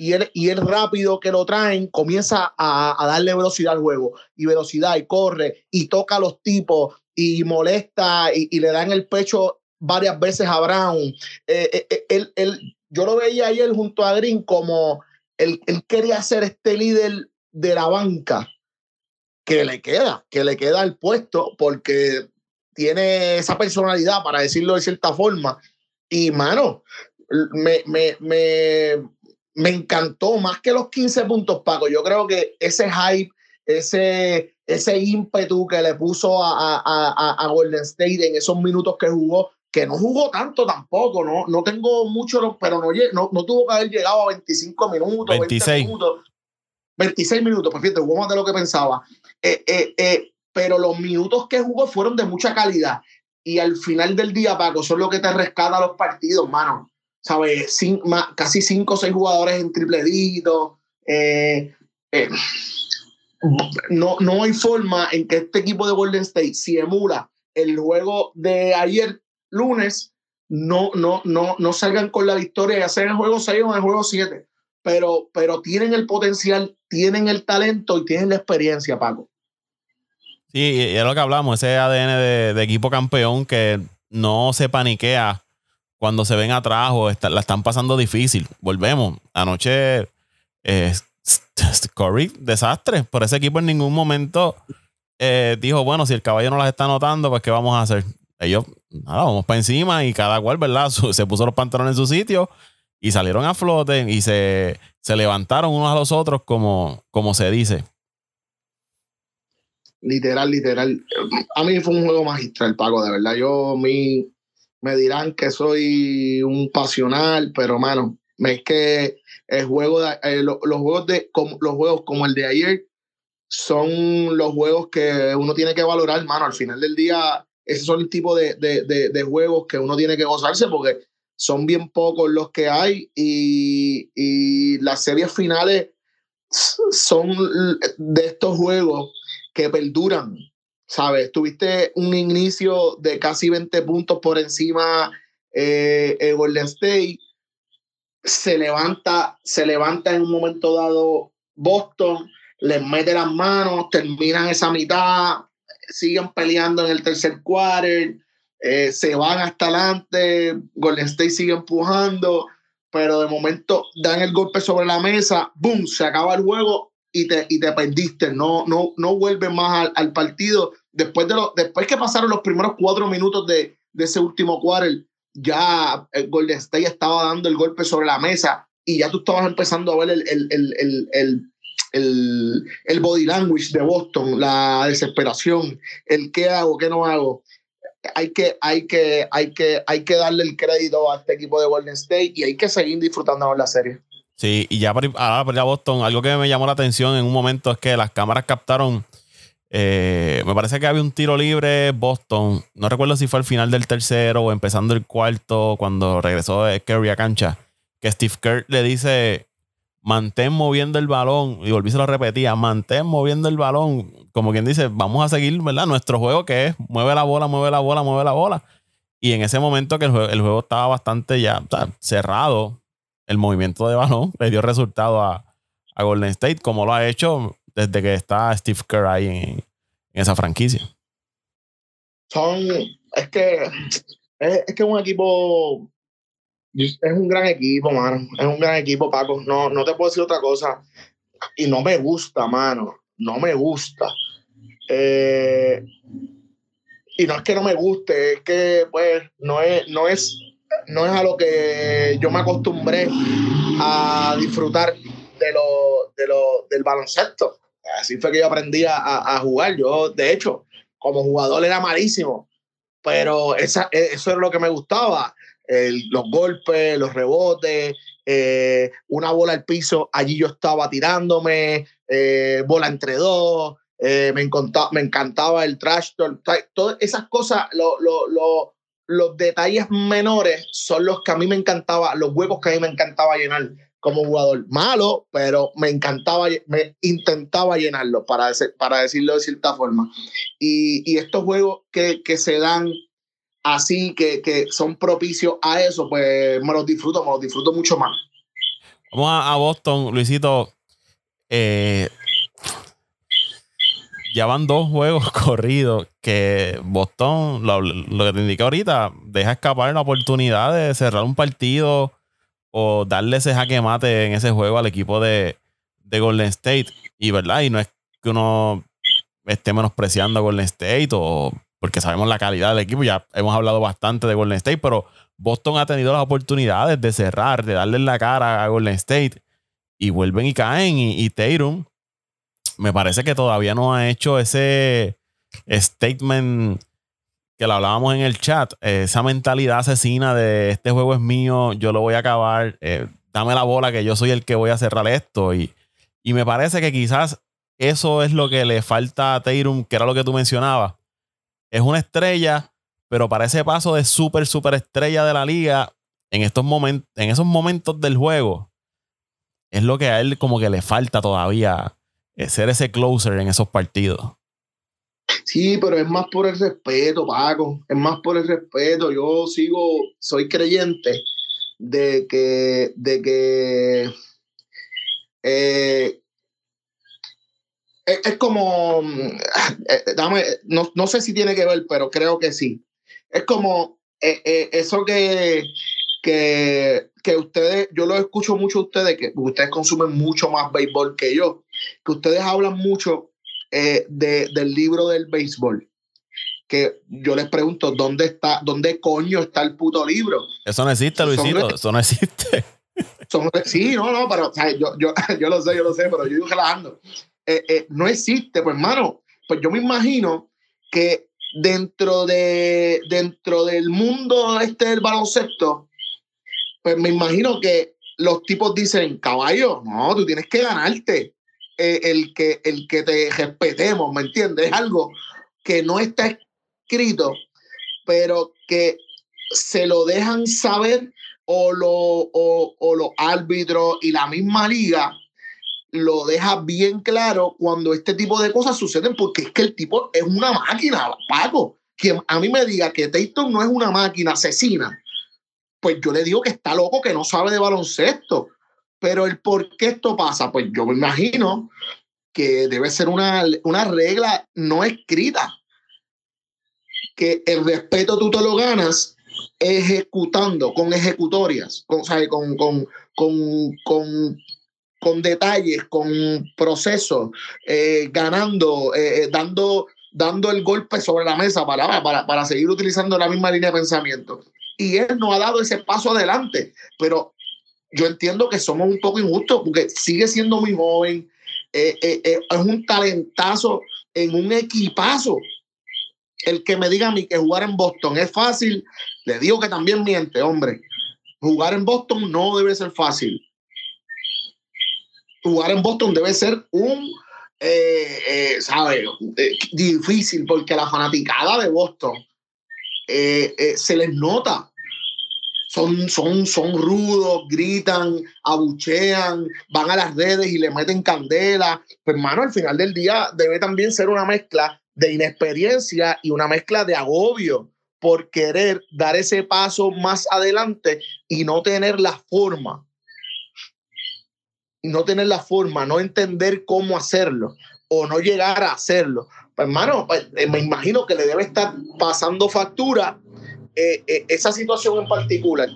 y él, y rápido que lo traen comienza a, darle velocidad al juego y velocidad y corre y toca a los tipos y molesta y, le dan el pecho varias veces a Brown. Eh, eh, eh, yo lo veía ayer junto a Green como él, él quería ser este líder de la banca que le queda, que le queda el puesto porque tiene esa personalidad, para decirlo de cierta forma. Y, mano, me, me, me encantó más que los 15 puntos, Paco. Yo creo que ese hype, ese, ese ímpetu que le puso a, a, a, Golden State en esos minutos que jugó, que no jugó tanto tampoco, no, no tengo mucho, pero no, no, no tuvo que haber llegado a 25 minutos, 26 minutos. 26 minutos, pues fíjate, jugó más de lo que pensaba. Eh, eh, eh, pero los minutos que jugó fueron de mucha calidad. Y al final del día, Paco, son lo que te rescata los partidos, mano. ¿Sabes? casi cinco o seis jugadores en triple dígito. no, no hay forma en que este equipo de Golden State, si emula el juego de ayer lunes, no, no, no, no salgan con la victoria, ya sea en el juego 6 o en el juego 7 pero, pero tienen el potencial, tienen el talento y tienen la experiencia, Paco. Sí, y es lo que hablamos, ese ADN de, equipo campeón que no se paniquea cuando se ven atrás o la están pasando difícil. Volvemos. Anoche, eh, Corey, desastre. Por ese equipo en ningún momento eh, dijo, bueno, si el caballo no las está notando, pues ¿qué vamos a hacer? Ellos, nada, vamos para encima y cada cual, ¿verdad? se puso los pantalones en su sitio y salieron a flote y se, se levantaron unos a los otros como, como se dice. Literal, literal. A mí fue un juego magistral, Paco, de verdad. Yo, mí, me dirán que soy un pasional, pero, mano, es que el juego de, eh, los, juegos de, como, los juegos como el de ayer son los juegos que uno tiene que valorar, mano. Al final del día, esos son el tipo de, de, de juegos que uno tiene que gozarse porque son bien pocos los que hay y, y las series finales son de estos juegos que perduran, ¿sabes? Tuviste un inicio de casi 20 puntos por encima eh, el Golden State, se levanta, se levanta en un momento dado Boston, les mete las manos, terminan esa mitad, siguen peleando en el tercer quarter, eh, se van hasta adelante, Golden State sigue empujando, pero de momento dan el golpe sobre la mesa, ¡boom! Se acaba el juego y te, y te perdiste, no, no, no vuelves más al, partido. Después, de lo, después que pasaron los primeros cuatro minutos de, de ese último quarter, ya el Golden State estaba dando el golpe sobre la mesa y ya tú estabas empezando a ver el, el, el, el el, body language de Boston, la desesperación, el qué hago, qué no hago hay que, hay que, hay que, hay que darle el crédito a este equipo de Golden State y hay que seguir disfrutando de la serie. Sí, y ya para, para Boston, algo que me llamó la atención en un momento es que las cámaras captaron. Eh, me parece que había un tiro libre Boston. No recuerdo si fue al final del tercero o empezando el cuarto, cuando regresó Curry a cancha. Que Steve Kerr le dice: mantén moviendo el balón, y volví se lo repetía, mantén moviendo el balón, como quien dice, vamos a seguir, ¿verdad? Nuestro juego que es, mueve la bola, mueve la bola, mueve la bola. Y en ese momento que el juego, estaba bastante ya cerrado, el movimiento de balón le dio resultado a, Golden State, como lo ha hecho desde que está Steve Kerr ahí en, esa franquicia. Son, es que es, es un equipo es un gran equipo, mano. Es un gran equipo, Paco. No, no te puedo decir otra cosa. Y no me gusta, mano. No me gusta. Eh, y no es que no me guste, es que pues no es, no es, no es a lo que yo me acostumbré a disfrutar de lo, de lo, del baloncesto. Así fue que yo aprendí a, jugar. Yo, de hecho, como jugador era malísimo, pero esa, eso era lo que me gustaba. Los golpes, los rebotes, eh, una bola al piso, allí yo estaba tirándome, eh, bola entre dos, eh, me, encantaba, me encantaba el trash talk, todas esas cosas, los detalles menores son los que a mí me encantaba, los huecos que a mí me encantaba llenar como jugador. Malo, pero me encantaba, me intentaba llenarlo, para, para decirlo de cierta forma. Y, estos juegos que, que se dan así que, que son propicios a eso, pues me los disfruto, me los disfruto mucho más. Vamos a, Boston, Luisito. Eh, ya van dos juegos corridos que Boston, lo, que te indiqué ahorita, deja escapar la oportunidad de cerrar un partido o darle ese jaque mate en ese juego al equipo de, Golden State. Y verdad, y no es que uno esté menospreciando a Golden State o porque sabemos la calidad del equipo, ya hemos hablado bastante de Golden State, pero Boston ha tenido las oportunidades de cerrar, de darle la cara a Golden State. Y vuelven y caen y, y Tatum me parece que todavía no ha hecho ese statement que lo hablábamos en el chat, esa mentalidad asesina de este juego es mío, yo lo voy a acabar, eh, dame la bola que yo soy el que voy a cerrar esto. Y, y me parece que quizás eso es lo que le falta a Tatum, que era lo que tú mencionabas. Es una estrella, pero para ese paso de súper, súper estrella de la liga, en, estos momentos, en esos momentos del juego, es lo que a él como que le falta todavía eh, ser ese closer en esos partidos. Sí, pero es más por el respeto, Paco. Es más por el respeto. Yo sigo, soy creyente de que, de que eh, es, como, eh, dame, no, no, sé si tiene que ver, pero creo que sí. Es como eso que, que, que ustedes, yo lo escucho mucho a ustedes, que ustedes consumen mucho más béisbol que yo que ustedes hablan mucho eh, de, del libro del béisbol. Que yo les pregunto, ¿dónde está, dónde coño está el puto libro? Eso no existe, Luisito, eso no existe. sí, no, no, pero yo, yo, yo, lo sé, yo lo sé, pero yo digo relajando. Eh, eh, no existe, pues hermano, pues yo me imagino que dentro de dentro del mundo este del baloncesto, pues me imagino que los tipos dicen, caballo, no, tú tienes que ganarte. Eh, el, que, el que te respetemos, ¿me entiendes? Es algo que no está escrito, pero que se lo dejan saber o, lo, o, los árbitros y la misma liga lo deja bien claro cuando este tipo de cosas suceden, porque es que el tipo es una máquina, Paco. Quien a mí me diga que Tatum no es una máquina asesina, pues yo le digo que está loco, que no sabe de baloncesto. Pero el por qué esto pasa, pues yo me imagino que debe ser una, una regla no escrita. Que el respeto tú te lo ganas ejecutando, con ejecutorias, con, con, con, con, con, detalles, con procesos, eh, ganando, eh, eh, dando, dando el golpe sobre la mesa para, para, para seguir utilizando la misma línea de pensamiento. Y él no ha dado ese paso adelante, pero yo entiendo que somos un poco injustos porque sigue siendo muy joven, eh, eh, eh, es un talentazo en un equipazo. El que me diga a mí que jugar en Boston es fácil, le digo que también miente, hombre. Jugar en Boston no debe ser fácil. Jugar en Boston debe ser un, ¿sabes? difícil porque la fanaticada de Boston se les nota son, son, son rudos, gritan, abuchean, van a las redes y le meten candela. Pero hermano, al final del día debe también ser una mezcla de inexperiencia y una mezcla de agobio por querer dar ese paso más adelante y no tener la forma. No tener la forma, no entender cómo hacerlo o no llegar a hacerlo. Pues hermano, pues, eh, me imagino que le debe estar pasando factura eh, eh, esa situación en particular.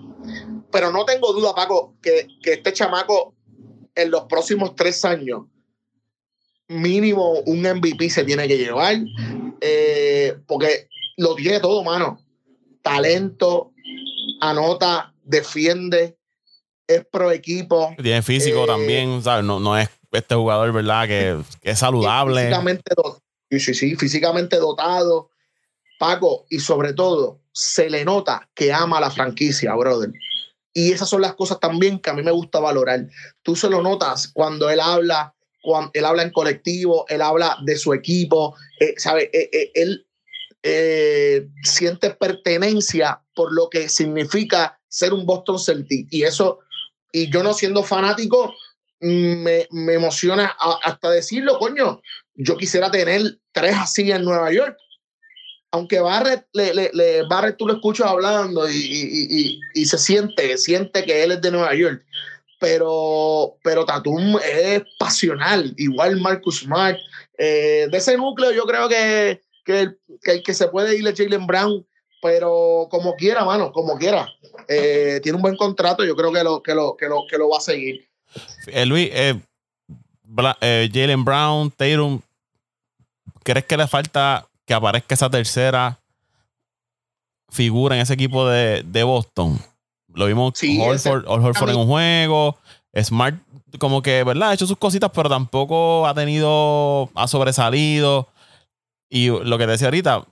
Pero no tengo duda, Paco, que, que este chamaco en los próximos tres años, mínimo un MVP se tiene que llevar, eh, porque lo tiene todo, mano. Talento, anota, defiende, es pro equipo. Tiene físico también, ¿sabes? No, no es este jugador, ¿verdad? Que, es saludable. Físicamente, sí, sí, físicamente dotado. Paco, y sobre todo, se le nota que ama la franquicia, brother. Y esas son las cosas también que a mí me gusta valorar. Tú se lo notas cuando él habla, cuando él habla en colectivo, él habla de su equipo, eh, ¿sabe? Eh, eh, él siente pertenencia por lo que significa ser un Boston Celtic. Y eso, y yo no siendo fanático, me, me emociona hasta decirlo, coño, yo quisiera tener tres así en Nueva York aunque Barrett, le, le, Barrett tú lo escuchas hablando y, y, y, se siente, siente que él es de Nueva York, pero, pero Tatum es pasional, igual Marcus Smart. Eh, de ese núcleo yo creo que, que, que, que se puede ir a Jalen Brown, pero como quiera, mano, como quiera. Eh, tiene un buen contrato, yo creo que lo, que lo, que lo, que lo va a seguir. Eh, Luis, eh, eh, Jalen Brown, Tatum, ¿crees que le falta que aparezca esa tercera figura en ese equipo de, de Boston? Lo vimos Sí, Horford, Horford en un juego. Smart, como que, ¿verdad? Ha hecho sus cositas, pero tampoco ha tenido, ha sobresalido. Y lo que te decía ahorita,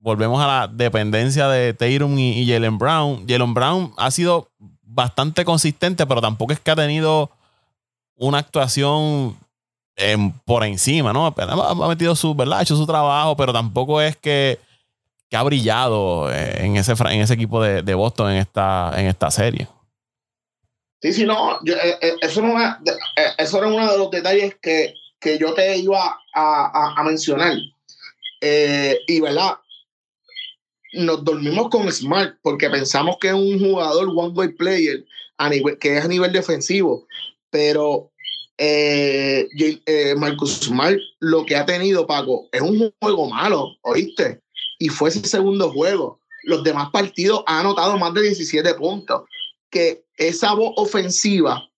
volvemos a la dependencia de Tatum y, y Jalen Brown. Jalen Brown ha sido bastante consistente, pero tampoco es que ha tenido una actuación por encima, ¿no? Ha, metido su, ¿verdad? Ha hecho su trabajo, pero tampoco es que, ha brillado eh, en ese, equipo de, de Boston en esta, en esta serie. Sí, sí, no, yo, eh, eh, eso, era, uno de los detalles que, yo te iba a mencionar. Eh, y verdad, nos dormimos con Smart porque pensamos que es un jugador one-way player a nivel, que es a nivel defensivo, pero eh, eh, Marcus Smart lo que ha tenido, Paco, es un juego malo, ¿oíste? Y fue ese segundo juego. Los demás partidos han anotado más de 17 puntos. Que esa voz ofensiva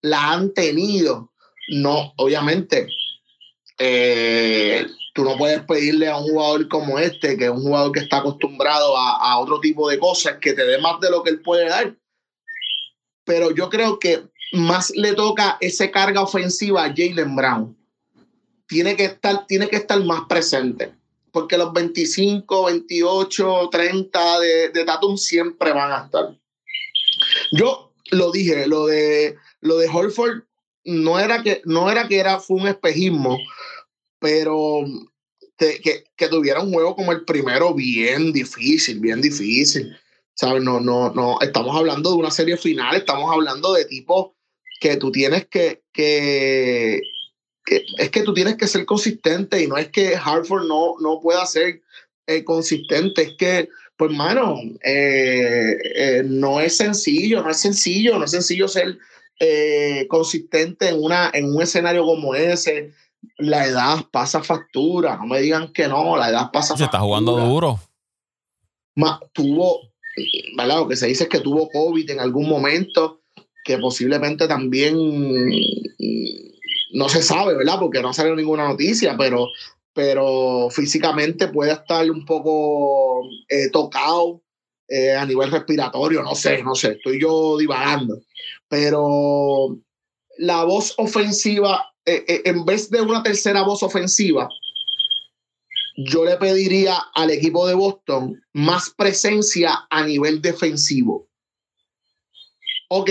la han tenido. No, obviamente, eh, tú no puedes pedirle a un jugador como este, que es un jugador que está acostumbrado a, a otro tipo de cosas, que te dé más de lo que él puede dar. Pero yo creo que más le toca esa carga ofensiva a Jalen Brown. Tiene que estar, tiene que estar más presente. Porque los 25, 28, 30 de, de Tatum siempre van a estar. Yo lo dije, lo de, lo de Holford no era que, no era, que era, fue un espejismo, pero que, que tuviera un juego como el primero bien difícil, bien difícil. ¿Sabes? No, no, no, estamos hablando de una serie final, estamos hablando de tipos que tú tienes que, que, que es que tú tienes que ser consistente y no es que Hartford no, no pueda ser eh, consistente, es que, pues, mano, eh, eh, no es sencillo, no es sencillo, no es sencillo ser consistente en, una, en un escenario como ese. La edad pasa factura, no me digan que no, la edad pasa Se está jugando factura. duro. Ma- tuvo, ¿verdad? Lo que se dice es que tuvo COVID en algún momento, que posiblemente también mm, no se sabe, ¿verdad? Porque no ha salido ninguna noticia, pero, pero físicamente puede estar un poco eh, tocado eh, a nivel respiratorio, no sé, no sé, estoy yo divagando. Pero la voz ofensiva, eh, eh, en vez de una tercera voz ofensiva, yo le pediría al equipo de Boston más presencia a nivel defensivo. Ok,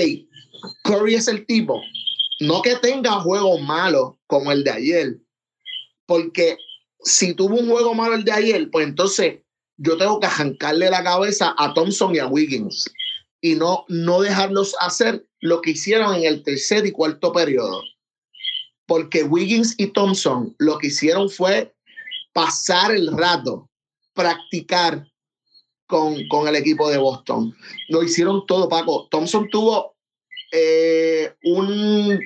Curry es el tipo, no que tenga juegos malos como el de ayer, porque si tuvo un juego malo el de ayer, pues entonces yo tengo que arrancarle la cabeza a Thompson y a Wiggins y no, no dejarlos hacer lo que hicieron en el tercer y cuarto periodo. Porque Wiggins y Thompson lo que hicieron fue pasar el rato, practicar con, con el equipo de Boston. Lo hicieron todo, Paco. Thompson tuvo eh, un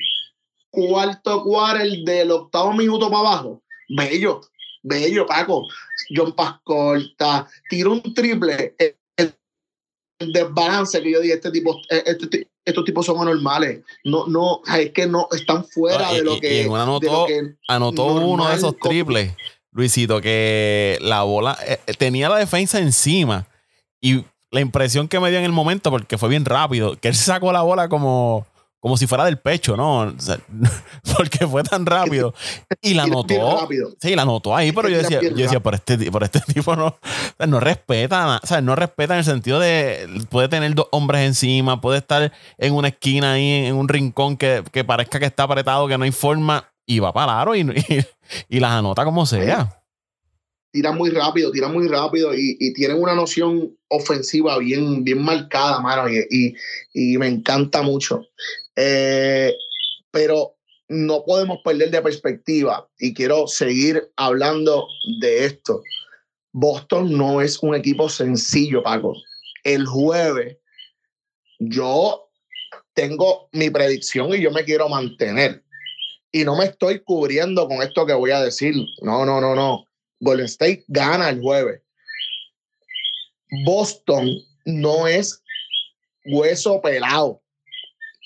cuarto quarter del octavo minuto para abajo. Bello, bello, Paco. John Pascorta tiró un triple. El, el desbalance que yo dije, este tipo, este, ti- estos tipos son anormales. No, no, es que no están fuera No, y- de lo que. de lo anotó- que- Anotó Normal, uno de esos triples, Luisito, que la bola eh, eh, tenía la defensa encima. Y la impresión que me dio en el momento, porque fue bien rápido, que él sacó la bola como, como si fuera del pecho, ¿no? O sea, porque fue tan rápido. Y la rápido. Sí, la anotó ahí, pero yo decía, yo decía, por este, por este tipo no, o sea, no respeta, o sea, no respeta en el sentido de puede tener dos hombres encima, puede estar en una esquina ahí, en un rincón que, que parezca que está apretado, que no hay forma, y va para el aro y, y, y las anota como sea. Tira muy rápido, tira muy rápido y, tienen una noción ofensiva bien, bien marcada, mano, y me encanta mucho. Eh, pero no podemos perder de perspectiva y quiero seguir hablando de esto. Boston no es un equipo sencillo, Paco. El jueves, yo tengo mi predicción y yo me quiero mantener. Y no me estoy cubriendo con esto que voy a decir. No, no, no, no. Golden State gana el jueves. Boston no es hueso pelado.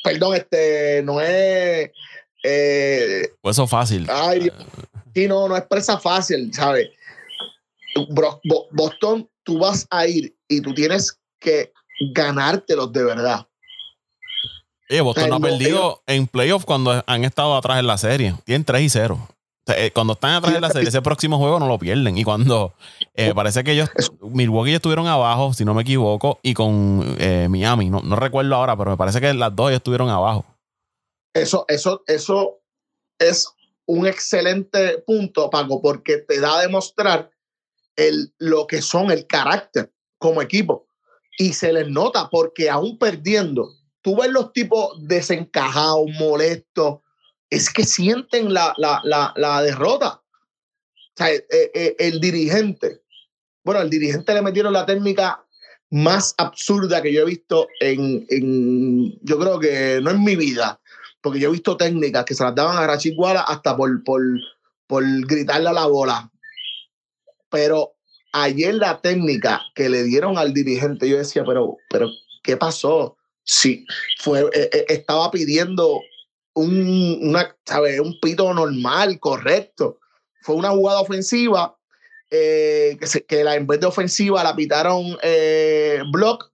Perdón, este no es. Eh, hueso fácil. Ay, sí, no, no es presa fácil, ¿sabes? Boston, tú vas a ir y tú tienes que ganártelos de verdad. Oye, Boston no ha perdido en playoff cuando han estado atrás en la serie. Tienen 3 y 0. Eh, cuando están atrás en la serie, ese próximo juego no lo pierden. Y cuando eh, parece que ellos, Milwaukee estuvieron abajo, si no me equivoco, y con eh, Miami, no, no recuerdo ahora, pero me parece que las dos estuvieron abajo. Eso, eso, eso es un excelente punto, Paco, porque te da a demostrar el, lo que son el carácter como equipo. Y se les nota porque aún perdiendo, tú ves los tipos desencajados, molestos, es que sienten la, derrota. O sea, eh, eh, el dirigente, bueno, el dirigente le metieron la técnica más absurda que yo he visto en, yo creo que no en mi vida, porque yo he visto técnicas que se las daban a Rachiguala hasta por, por, por gritarle a la bola. Pero ayer la técnica que le dieron al dirigente, yo decía, pero, pero ¿qué pasó? Sí, fue, eh, eh, estaba pidiendo un, una, un pito normal, correcto. Fue una jugada ofensiva eh, que, que la, en vez de ofensiva la pitaron block.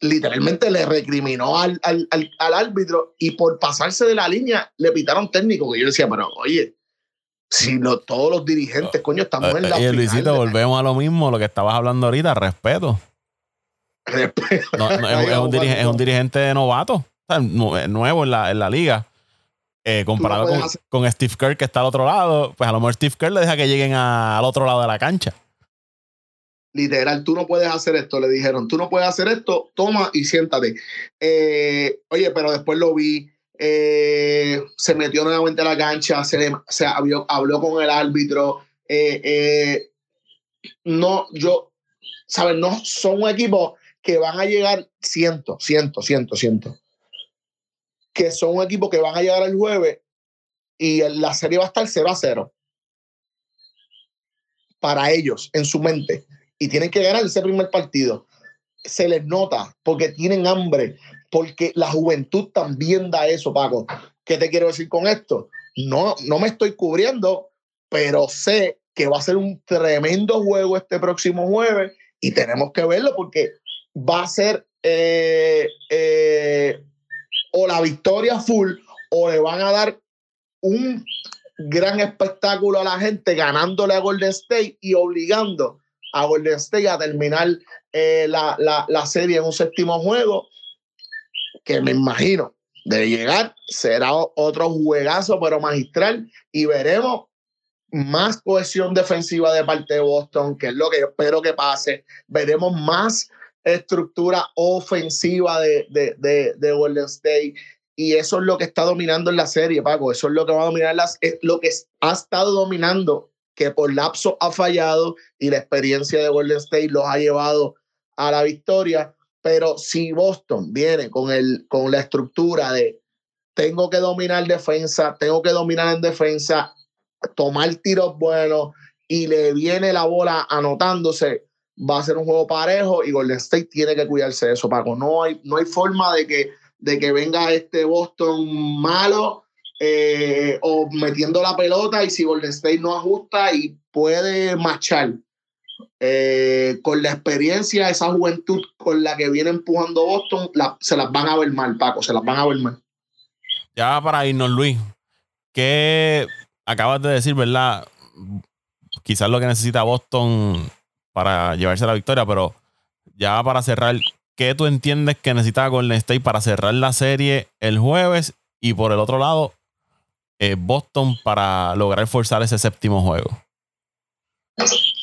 Literalmente le recriminó al, al, al, árbitro y por pasarse de la línea le pitaron técnico. Que yo decía, pero oye, si no, todos los dirigentes, coño, estamos en la. Y Luisito, volvemos a lo mismo, lo que estabas hablando ahorita, respeto es, un dirigente, novato, nuevo en la, en la liga. Eh, comparado con, Steve Kerr, que está al otro lado, pues a lo mejor Steve Kerr le deja que lleguen al otro lado de la cancha. Literal, tú no puedes hacer esto, le dijeron, tú no puedes hacer esto, toma y siéntate. Eh, oye, pero después lo vi, eh, se metió nuevamente a la cancha, se, se habló, habló, con el árbitro. no, yo, ¿sabes? No son un equipo que van a llegar ciento, ciento, ciento, ciento. Que son un equipo que van a llegar el jueves y la serie va a estar 0 a 0. Para ellos, en su mente. Y tienen que ganar ese primer partido. Se les nota porque tienen hambre, porque la juventud también da eso, Paco. ¿Qué te quiero decir con esto? No, no me estoy cubriendo, pero sé que va a ser un tremendo juego este próximo jueves y tenemos que verlo porque va a ser eh, eh, o la victoria full o le van a dar un gran espectáculo a la gente ganándole a Golden State y obligando a Golden State a terminar eh, la, la, serie en un séptimo juego que me imagino de llegar será otro juegazo pero magistral y veremos más cohesión defensiva de parte de Boston, que es lo que yo espero que pase. Veremos más estructura ofensiva de, de, de, Golden State. Y eso es lo que está dominando en la serie, Paco. Eso es lo que va a dominar, las, es lo que ha estado dominando, que por lapso ha fallado y la experiencia de Golden State los ha llevado a la victoria. Pero si Boston viene con, el, con la estructura de tengo que dominar defensa, tengo que dominar en defensa, tomar tiros buenos y le viene la bola anotándose, va a ser un juego parejo y Golden State tiene que cuidarse de eso, Paco. No hay, no hay forma de que, de que venga este Boston malo eh, o metiendo la pelota y si Golden State no ajusta y puede marchar eh, con la experiencia, esa juventud con la que viene empujando Boston, se las van a ver mal, Paco, se las van a ver mal. Ya para irnos, Luis, ¿qué acabas de decir, verdad? Quizás lo que necesita Boston para llevarse la victoria, pero ya para cerrar, ¿qué tú entiendes que necesita Golden State para cerrar la serie el jueves? Y por el otro lado, eh, Boston para lograr forzar ese séptimo juego.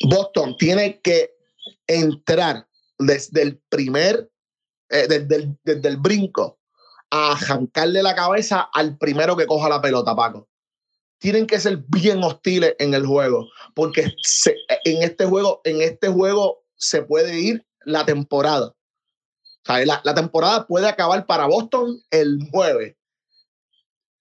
Boston tiene que entrar desde el primer, eh, desde, el, brinco, a arrancarle la cabeza al primero que coja la pelota, Paco tienen que ser bien hostiles en el juego, porque en este juego, en este juego se puede ir la temporada. la, la, temporada puede acabar para Boston el 9.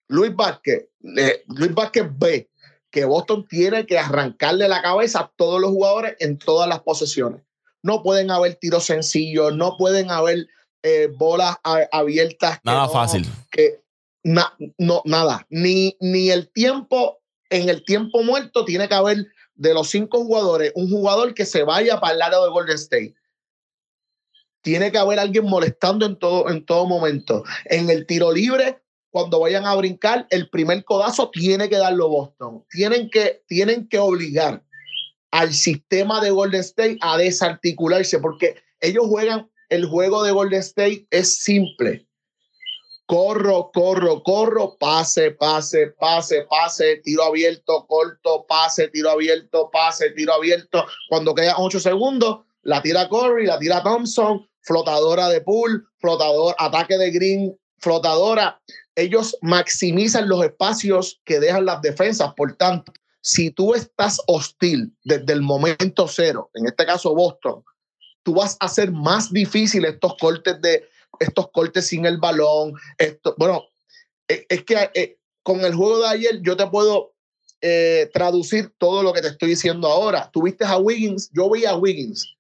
Luis Vázquez, eh, Luis Vázquez ve que Boston tiene que arrancarle la cabeza a todos los jugadores en todas las posesiones. No pueden haber tiros sencillos, no pueden haber eh, bolas abiertas. Nada fácil. Que, no, nada. Ni, ni el tiempo, en el tiempo muerto, tiene que haber de los cinco jugadores, un jugador que se vaya para el lado de Golden State. Tiene que haber alguien molestando en todo, en todo momento. En el tiro libre, cuando vayan a brincar, el primer codazo tiene que darlo Boston. Tienen que, tienen que obligar al sistema de Golden State a desarticularse, porque ellos juegan, el juego de Golden State es simple. Corro, corro, corro, pase, pase, pase, pase, tiro abierto, corto, pase, tiro abierto, pase, tiro abierto. Cuando quedan ocho segundos, la tira Curry, la tira Thompson, flotadora de pool, flotador, ataque de green, flotadora. Ellos maximizan los espacios que dejan las defensas. Por tanto, si tú estás hostil desde el momento cero, en este caso Boston, tú vas a hacer más difícil estos cortes de estos cortes sin el balón. Esto, bueno, e, es que eh, con el juego de ayer yo te puedo eh, traducir todo lo que te estoy diciendo ahora. Tuviste a Wiggins, yo vi a Wiggins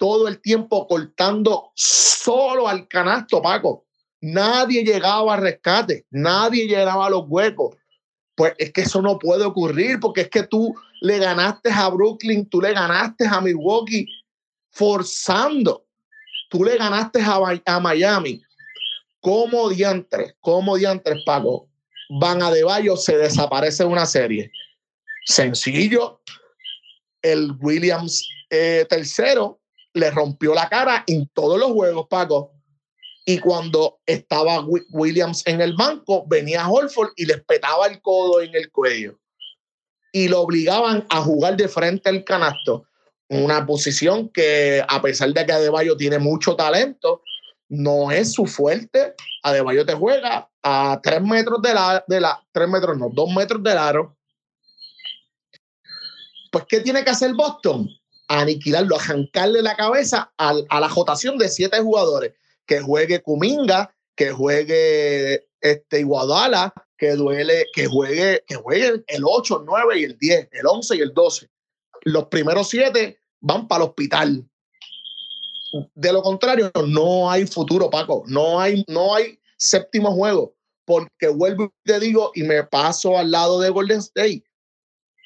todo el tiempo cortando solo al canasto, Paco. Nadie llegaba al rescate, nadie llegaba a los huecos. Pues es que eso no puede ocurrir porque es que tú le ganaste a Brooklyn, tú le ganaste a Milwaukee forzando. Tú le ganaste a, Miami. ¿Cómo diantres, cómo diantres, Paco? Van a de Bayo se desaparece de una serie. Sencillo. El Williams eh, tercero le rompió la cara en todos los juegos, Paco. Y cuando estaba Williams en el banco, venía Holford y le petaba el codo en el cuello. Y lo obligaban a jugar de frente al canasto. Una posición que, a pesar de que Adebayo tiene mucho talento, no es su fuerte. Adebayo te juega a tres metros de la, de la, tres metros, no, dos metros del aro. Pues, ¿qué tiene que hacer Boston? aniquilarlo, arrancarle la cabeza a, la jotación de siete jugadores. Que juegue Kuminga, que juegue este, Iguadala, que, duele, que, juegue, que juegue el 8, el 9 y el 10, el 11 y el 12. Los primeros siete van para el hospital. De lo contrario, no hay futuro, Paco. No hay, no hay séptimo juego. Porque vuelvo y te digo, y me paso al lado de Golden State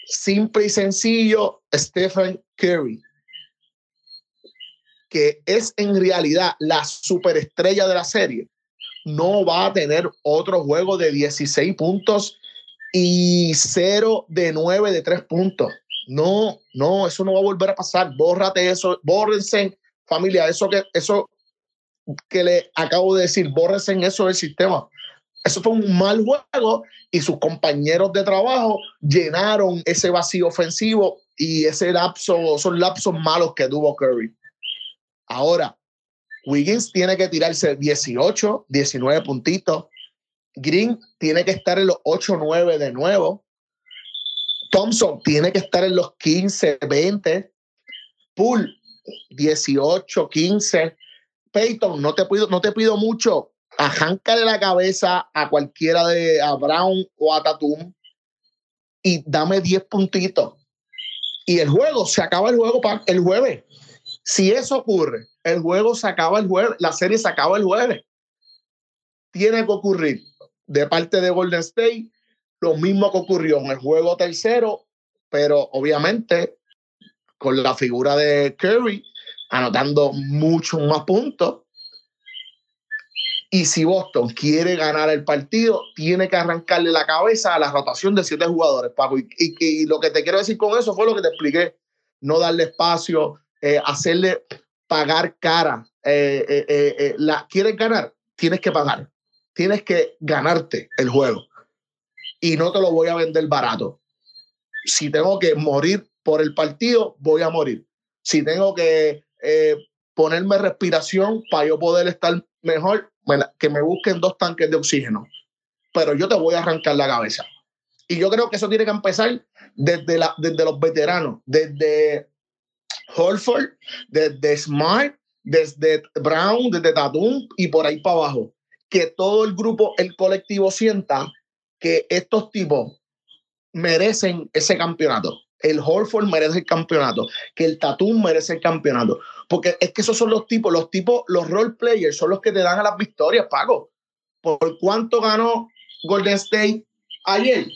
simple y sencillo, Stephen Curry, que es en realidad la superestrella de la serie, no va a tener otro juego de 16 puntos y 0 de 9 de 3 puntos. No, no, eso no va a volver a pasar. Bórrate eso, bórrense, familia, eso que, eso que le acabo de decir, bórrense en eso del sistema. Eso fue un mal juego y sus compañeros de trabajo llenaron ese vacío ofensivo y ese lapso, esos lapsos malos que tuvo Curry. Ahora, Wiggins tiene que tirarse 18, 19 puntitos. Green tiene que estar en los 8, 9 de nuevo. Thompson tiene que estar en los 15, 20. Poole, 18, 15. Peyton, no te pido, no te pido mucho, arráncale la cabeza a cualquiera de a Brown o a Tatum y dame 10 puntitos. Y el juego, se acaba el juego el jueves. Si eso ocurre, el juego se acaba el jueves, la serie se acaba el jueves. Tiene que ocurrir de parte de Golden State lo mismo que ocurrió en el juego tercero, pero obviamente con la figura de Curry anotando muchos más puntos y si Boston quiere ganar el partido, tiene que arrancarle la cabeza a la rotación de siete jugadores, Paco. Y, lo que te quiero decir con eso fue lo que te expliqué. No darle espacio, eh, hacerle pagar cara. Eh, eh, la, ¿Quieres ganar? Tienes que pagar. Tienes que ganarte el juego. Y no te lo voy a vender barato. Si tengo que morir por el partido, voy a morir. Si tengo que ponerme respiración para yo poder estar mejor, que me busquen dos tanques de oxígeno, pero yo te voy a arrancar la cabeza. Y yo creo que eso tiene que empezar desde, la, desde los veteranos, desde Holford, desde Smart, desde Brown, desde Tatum y por ahí para abajo. Que todo el grupo, el colectivo sienta que estos tipos merecen ese campeonato. El Horford merece el campeonato, que el Tatum merece el campeonato. Porque es que esos son los tipos, los tipos, los role players son los que te dan a las victorias, Pago. ¿Por cuánto ganó Golden State ayer?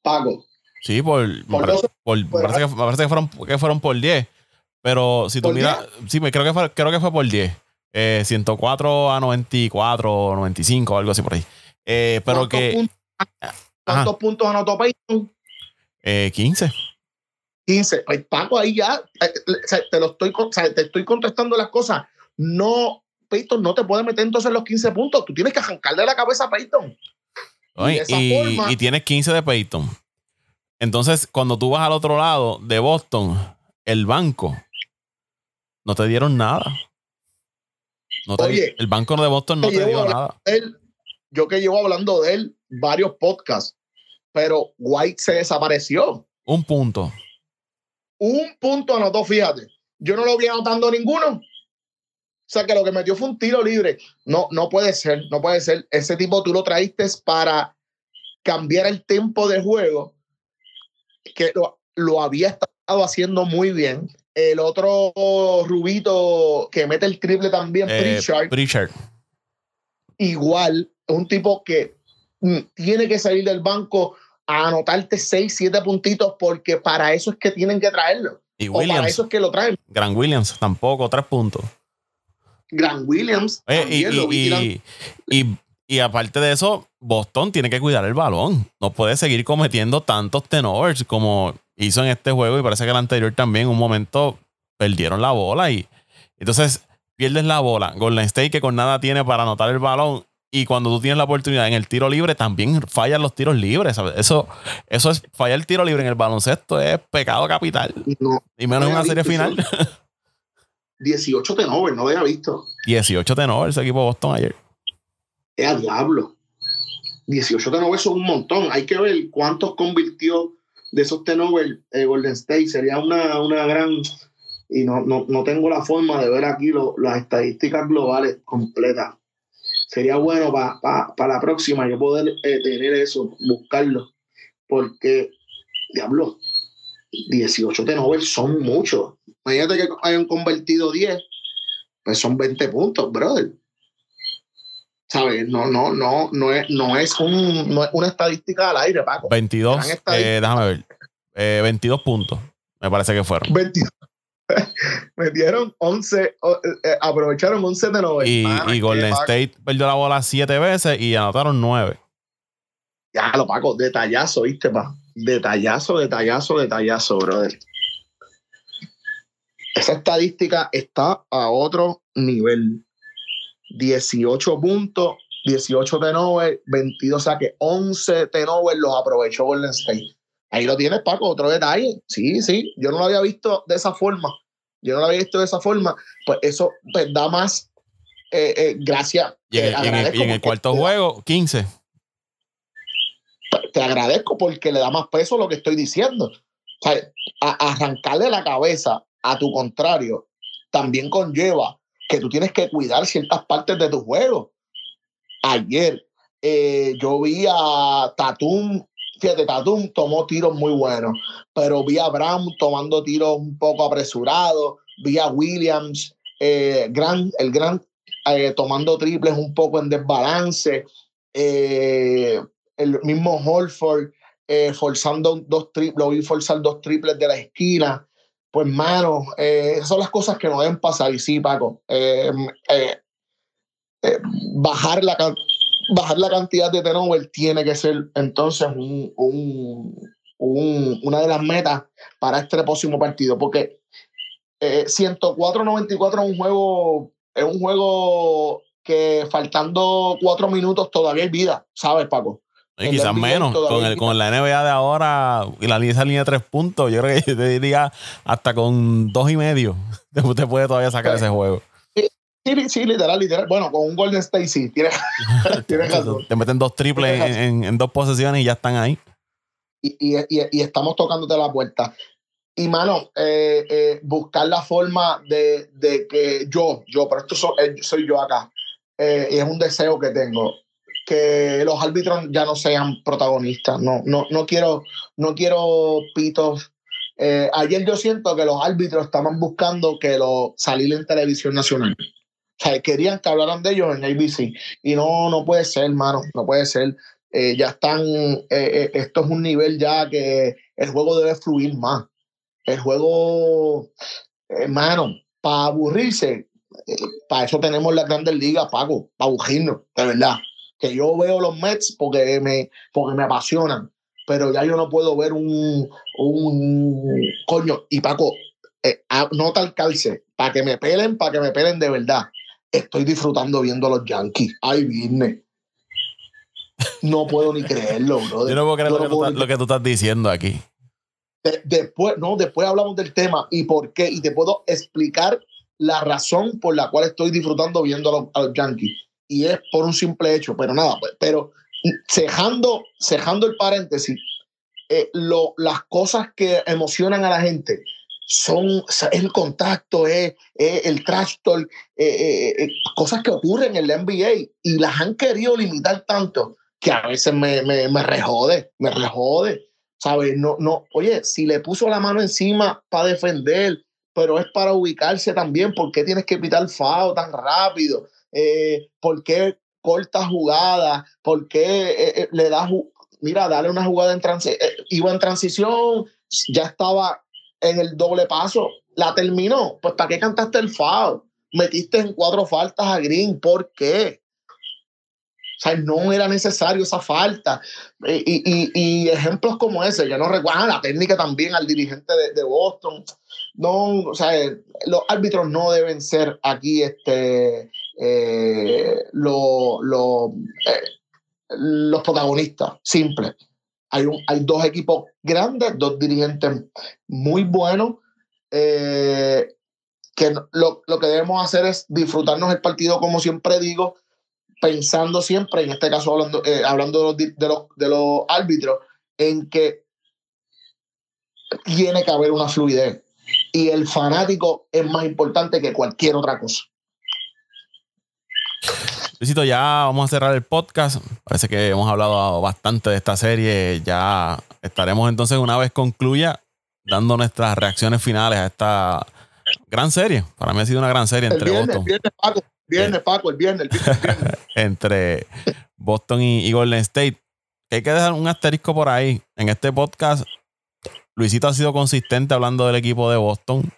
Pago. Sí, por, por, parece, que, parece, que, fueron, que fueron por 10. Pero si tú miras, sí, creo que fue, creo que fue por 10. Eh, 104 a 94, 95, algo así por ahí. Eh, pero que. Puntos, ¿Cuántos puntos anotó Payton? Eh, 15. 15. Pues Paco, ahí ya eh, te, lo estoy, te estoy contestando las cosas. No, Peyton no te puede meter entonces los 15 puntos. Tú tienes que arrancarle la cabeza a Peyton. Y, y, tienes 15 de Peyton. Entonces, cuando tú vas al otro lado de Boston, el banco, no te dieron nada. No Oye, el banco de Boston no te dio nada. Yo que llevo hablando de él varios podcasts, pero White se desapareció. Un punto. Un punto anotó, fíjate. Yo no lo vi anotando ninguno. O sea, que lo que metió fue un tiro libre. No, no puede ser, no puede ser. Ese tipo tú lo traíste para cambiar el tiempo de juego, que lo, había estado haciendo muy bien. El otro Rubito que mete el triple también, eh, Pritchard. Igual, un tipo que mm, tiene que salir del banco a anotarte 6, 7 puntitos porque para eso es que tienen que traerlo. Y Williams, para eso es que lo traen. Gran Williams tampoco, 3 puntos. Gran Williams. y, aparte de eso, Boston tiene que cuidar el balón. No puede seguir cometiendo tantos tenovers como hizo en este juego y parece que el anterior también. Un momento perdieron la bola y entonces pierdes la bola. Golden State que con nada tiene para anotar el balón y cuando tú tienes la oportunidad en el tiro libre, también fallan los tiros libres. Eso, eso es fallar el tiro libre en el baloncesto, es pecado capital. y menos en una serie final. 18 tenovers, no lo había visto. 18 tenovers ese equipo de Boston ayer. Es a diablo. 18 tenovers son un montón. Hay que ver cuántos convirtió de esos tenovers eh, Golden State. Sería una, una gran. Y no, no, no, tengo la forma de ver aquí las estadísticas globales completas. Sería bueno para la próxima yo poder eh, tener eso, buscarlo. Porque, diablo, 18 tenovers son muchos. Imagínate que hayan convertido 10, pues son 20 puntos, brother. ¿Sabes? No, no, no, no es, no es, un, no es una estadística al aire, Paco. 22, eh, déjame ver. Eh, 22 puntos, me parece que fueron. 22. Metieron 11, eh, eh, aprovecharon 11 de 9. Y, y Golden State perdió la bola 7 veces y anotaron 9. Ya lo Paco, detallazo, ¿viste, pa? Detallazo, detallazo, detallazo, brother esa estadística está a otro nivel. 18 puntos, 18 tenovers, 22 saques, 11 tenovers los aprovechó Golden State. Ahí lo tienes, Paco, otro detalle. Sí, sí, yo no lo había visto de esa forma. Yo no lo había visto de esa forma. Pues eso pues, da más eh, eh, gracias. Y, en, el, cuarto juego, 15. Te agradezco porque le da más peso a lo que estoy diciendo. O sea, a arrancarle la cabeza a tu contrario, también conlleva que tú tienes que cuidar ciertas partes de tu juego. Ayer eh, yo vi a Tatum, fíjate, Tatum tomó tiros muy buenos, pero vi a Brown tomando tiros un poco apresurados, vi a Williams, eh, el gran eh, tomando triples un poco en desbalance, el mismo Holford forzando dos triples, lo vi forzar dos triples de la esquina pues mano, eh, son las cosas que no deben pasar. Y sí, Paco, eh, eh, bajar, la, bajar la cantidad de turnover tiene que ser entonces un, un, una de las metas para este próximo partido, porque 104-94 es un juego, es un juego que faltando cuatro minutos todavía hay vida, ¿sabes, Paco? quizás menos. Con, el, con la NBA de ahora y la esa línea de tres puntos, yo creo que yo te diría hasta con dos y medio. Usted puede todavía sacar ese juego. Sí, sí, literal, literal. Bueno, con un Golden State sí, tienes, razón. Te meten dos triples en, en, dos posesiones y ya están ahí. Y, y, y, estamos tocándote la puerta. y mano, eh, eh, buscar la forma de, de, que yo, yo, pero esto soy, yo acá, y es un deseo que tengo, que los árbitros ya no sean protagonistas. No, no, no quiero, no quiero pitos. ayer yo siento que los árbitros estaban buscando que lo salir en televisión nacional. Sea, querían que hablaran de ellos en ABC. Y no, no puede ser, hermano, no puede ser. Eh, ya están, eh, eh, esto es un nivel ya que el juego debe fluir más. El juego, hermano, para aburrirse, para eso tenemos la grandes ligas, Paco, para aburrirnos, de verdad. Que yo veo los Mets porque me, porque me apasionan, pero ya yo no puedo ver un, un coño, y Paco, no tal calce, para que me pelen, para que me pelen de verdad estoy disfrutando viendo a los Yankees. Ay, vine. No puedo ni creerlo, bro. Yo no puedo creer lo, que tú, estás diciendo aquí. después, no, después hablamos del tema y por qué, y te puedo explicar la razón por la cual estoy disfrutando viendo a los, Yankees. Y es por un simple hecho, pero nada, pues, pero cejando, cejando el paréntesis, eh, lo, las cosas que emocionan a la gente, son el contacto, es, el trash eh, eh, eh, cosas que ocurren en el NBA y las han querido limitar tanto que a veces me, me, me rejode, me rejode. ¿Sabes? No, no, oye, si le puso la mano encima para defender, pero es para ubicarse también, ¿por qué tienes que pitar FAO tan rápido? ¿Por qué corta jugada? ¿Por qué le das, mira, dale una jugada en transición, iba en transición, ya estaba en el doble paso, la terminó. Pues ¿para qué cantaste el foul? Metiste en cuatro faltas a Green, ¿por qué? O sea, no era necesario esa falta. Y, y, ejemplos como ese, ya no recuerdo, ah, la técnica también al dirigente de, Boston. No, o sea, los árbitros no deben ser aquí este, eh, lo, eh, los protagonistas, simple. Hay, un, hay dos equipos grandes, dos dirigentes muy buenos, eh, que lo, lo, que debemos hacer es disfrutarnos el partido, como siempre digo, pensando siempre, en este caso hablando, eh, hablando de, los, de, los, árbitros, en que tiene que haber una fluidez. Y el fanático es más importante que cualquier otra cosa. Luisito, ya vamos a cerrar el podcast. Parece que hemos hablado bastante de esta serie. Ya estaremos entonces, una vez concluya, dando nuestras reacciones finales a esta gran serie. Para mí ha sido una gran serie entre Boston. Viernes, Paco, viernes, Paco, el viernes, entre Boston y, Golden State. Hay que dejar un asterisco por ahí. En este podcast, Luisito ha sido consistente hablando del equipo de Boston.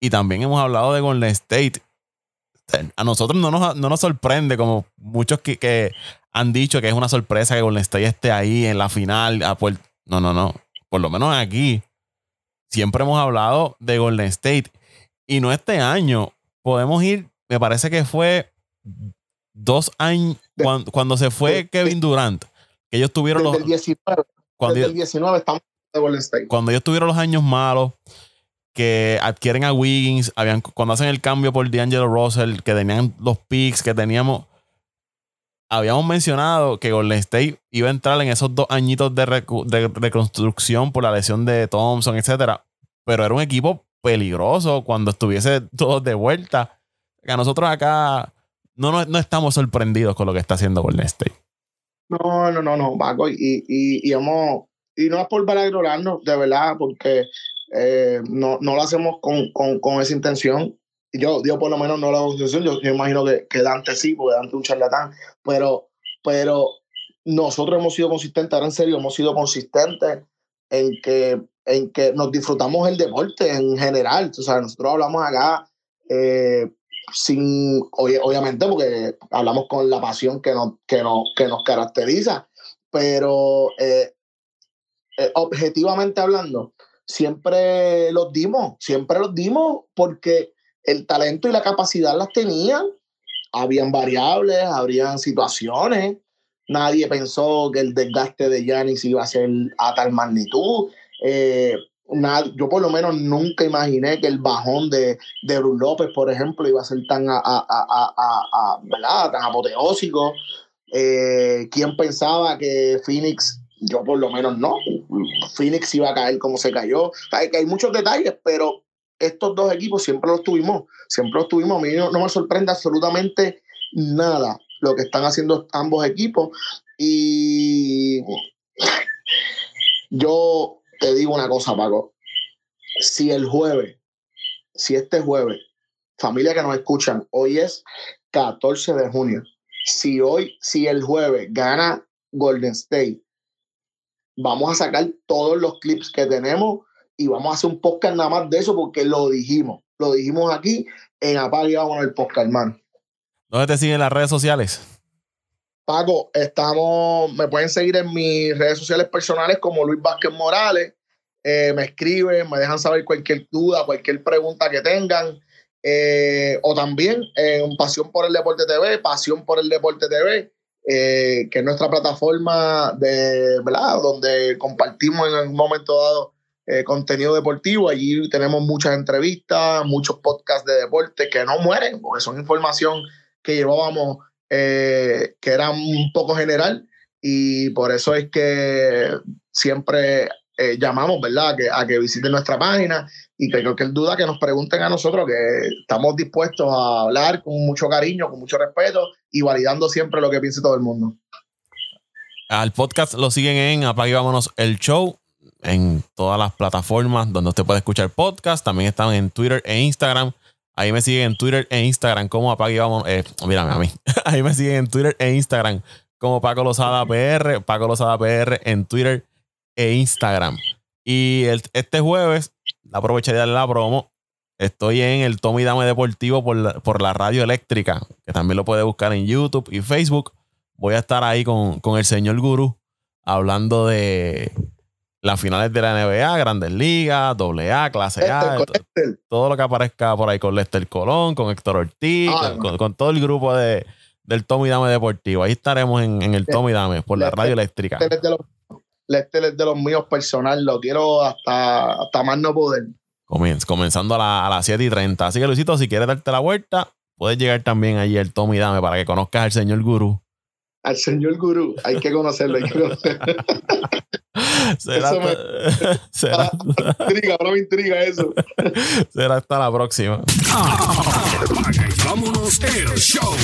Y también hemos hablado de Golden State a nosotros no nos, no nos sorprende, como muchos que, que, han dicho que es una sorpresa que Golden State esté ahí en la final. no, no, no. Por lo menos aquí siempre hemos hablado de Golden State. Y no este año. Podemos ir, me parece que fue dos años, cuando, se fue Kevin Durant, que ellos tuvieron los... 19, cuando el 19 estamos de Golden State. Cuando ellos tuvieron los años malos, que adquieren a Wiggins, habían, cuando hacen el cambio por D'Angelo Russell, que tenían los picks que teníamos, habíamos mencionado que Golden State iba a entrar en esos dos añitos de, reconstrucción por la lesión de Thompson, etcétera, pero era un equipo peligroso cuando estuviese todos de vuelta. Que a nosotros acá no, no, estamos sorprendidos con lo que está haciendo Golden State. No, no, no, no, Paco, y, y, y, hemos, y no es por valorarnos, de verdad, porque eh, no, no lo hacemos con, con, con, esa intención. Yo, yo por lo menos no lo hago con intención. Yo, yo imagino que, que, Dante sí, porque Dante es un charlatán. Pero, pero nosotros hemos sido consistentes, ahora en serio, hemos sido consistentes en que, en que nos disfrutamos el deporte en general. O sea, nosotros hablamos acá eh, sin, obviamente, porque hablamos con la pasión que nos, que nos, que nos caracteriza, pero eh, objetivamente hablando, siempre los dimos, siempre los dimos porque el talento y la capacidad las tenían. Habían variables, habrían situaciones. Nadie pensó que el desgaste de Yanis iba a ser a tal magnitud. Eh, yo por lo menos nunca imaginé que el bajón de, de Bruce López, por ejemplo, iba a ser tan, a, a, tan apoteósico. Eh, ¿Quién pensaba que Phoenix yo por lo menos no. Phoenix iba a caer como se cayó. Hay, hay muchos detalles, pero estos dos equipos siempre los tuvimos, siempre los tuvimos. A mí no, me sorprende absolutamente nada lo que están haciendo ambos equipos. Y yo te digo una cosa, Paco. Si el jueves, si este jueves, familia que nos escuchan, hoy es 14 de junio. Si hoy, si el jueves gana Golden State, vamos a sacar todos los clips que tenemos y vamos a hacer un podcast nada más de eso porque lo dijimos. Lo dijimos aquí en Apague Vamos el podcast, hermano. ¿Dónde te siguen las redes sociales? Paco, estamos, me pueden seguir en mis redes sociales personales como Luis Vázquez Morales. Eh, me escriben, me dejan saber cualquier duda, cualquier pregunta que tengan. Eh, o también en Pasión por el Deporte TV, Pasión por el Deporte TV, eh, que es nuestra plataforma de, ¿verdad? donde compartimos en un momento dado eh, contenido deportivo. Allí tenemos muchas entrevistas, muchos podcasts de deporte que no mueren, porque son información que llevábamos eh, que era un poco general y por eso es que siempre llamamos, ¿verdad?, que, a que visiten nuestra página y que cualquier duda que nos pregunten a nosotros, que estamos dispuestos a hablar con mucho cariño, con mucho respeto y validando siempre lo que piense todo el mundo. Al podcast lo siguen en Apague Vámonos el Show en todas las plataformas donde usted puede escuchar podcast. También están en Twitter e Instagram. Ahí me siguen en Twitter e Instagram como Apague Vamos. Eh, mírame a mí. Ahí me siguen en Twitter e Instagram como Paco Lozada PR. Paco Lozada PR en Twitter e Instagram. Y este jueves, aproveché de darle la promo. Estoy en el Tommy Dame Deportivo por la, por la radio eléctrica, que también lo puede buscar en YouTube y Facebook. Voy a estar ahí con, con el señor Guru hablando de, las finales de la NBA, Grandes Ligas, AA, Clase A, todo, lo que aparezca por ahí con Lester Colón, con Héctor Ortiz, ah, con, todo el grupo de, del Tommy Dame Deportivo. Ahí estaremos en, el Tommy Dame por la radio eléctrica. Lester es de los míos personal, lo quiero hasta, hasta más no poder. comenzando a, a las 7 y 30. Así que Luisito, si quieres darte la vuelta, puedes llegar también allí el Tommy Dame para que conozcas al señor Guru. Al señor Guru, hay que conocerlo, hay que conocerlo. Será, eso me, será, intriga, ahora me intriga eso. Será hasta la próxima. vámonos el show.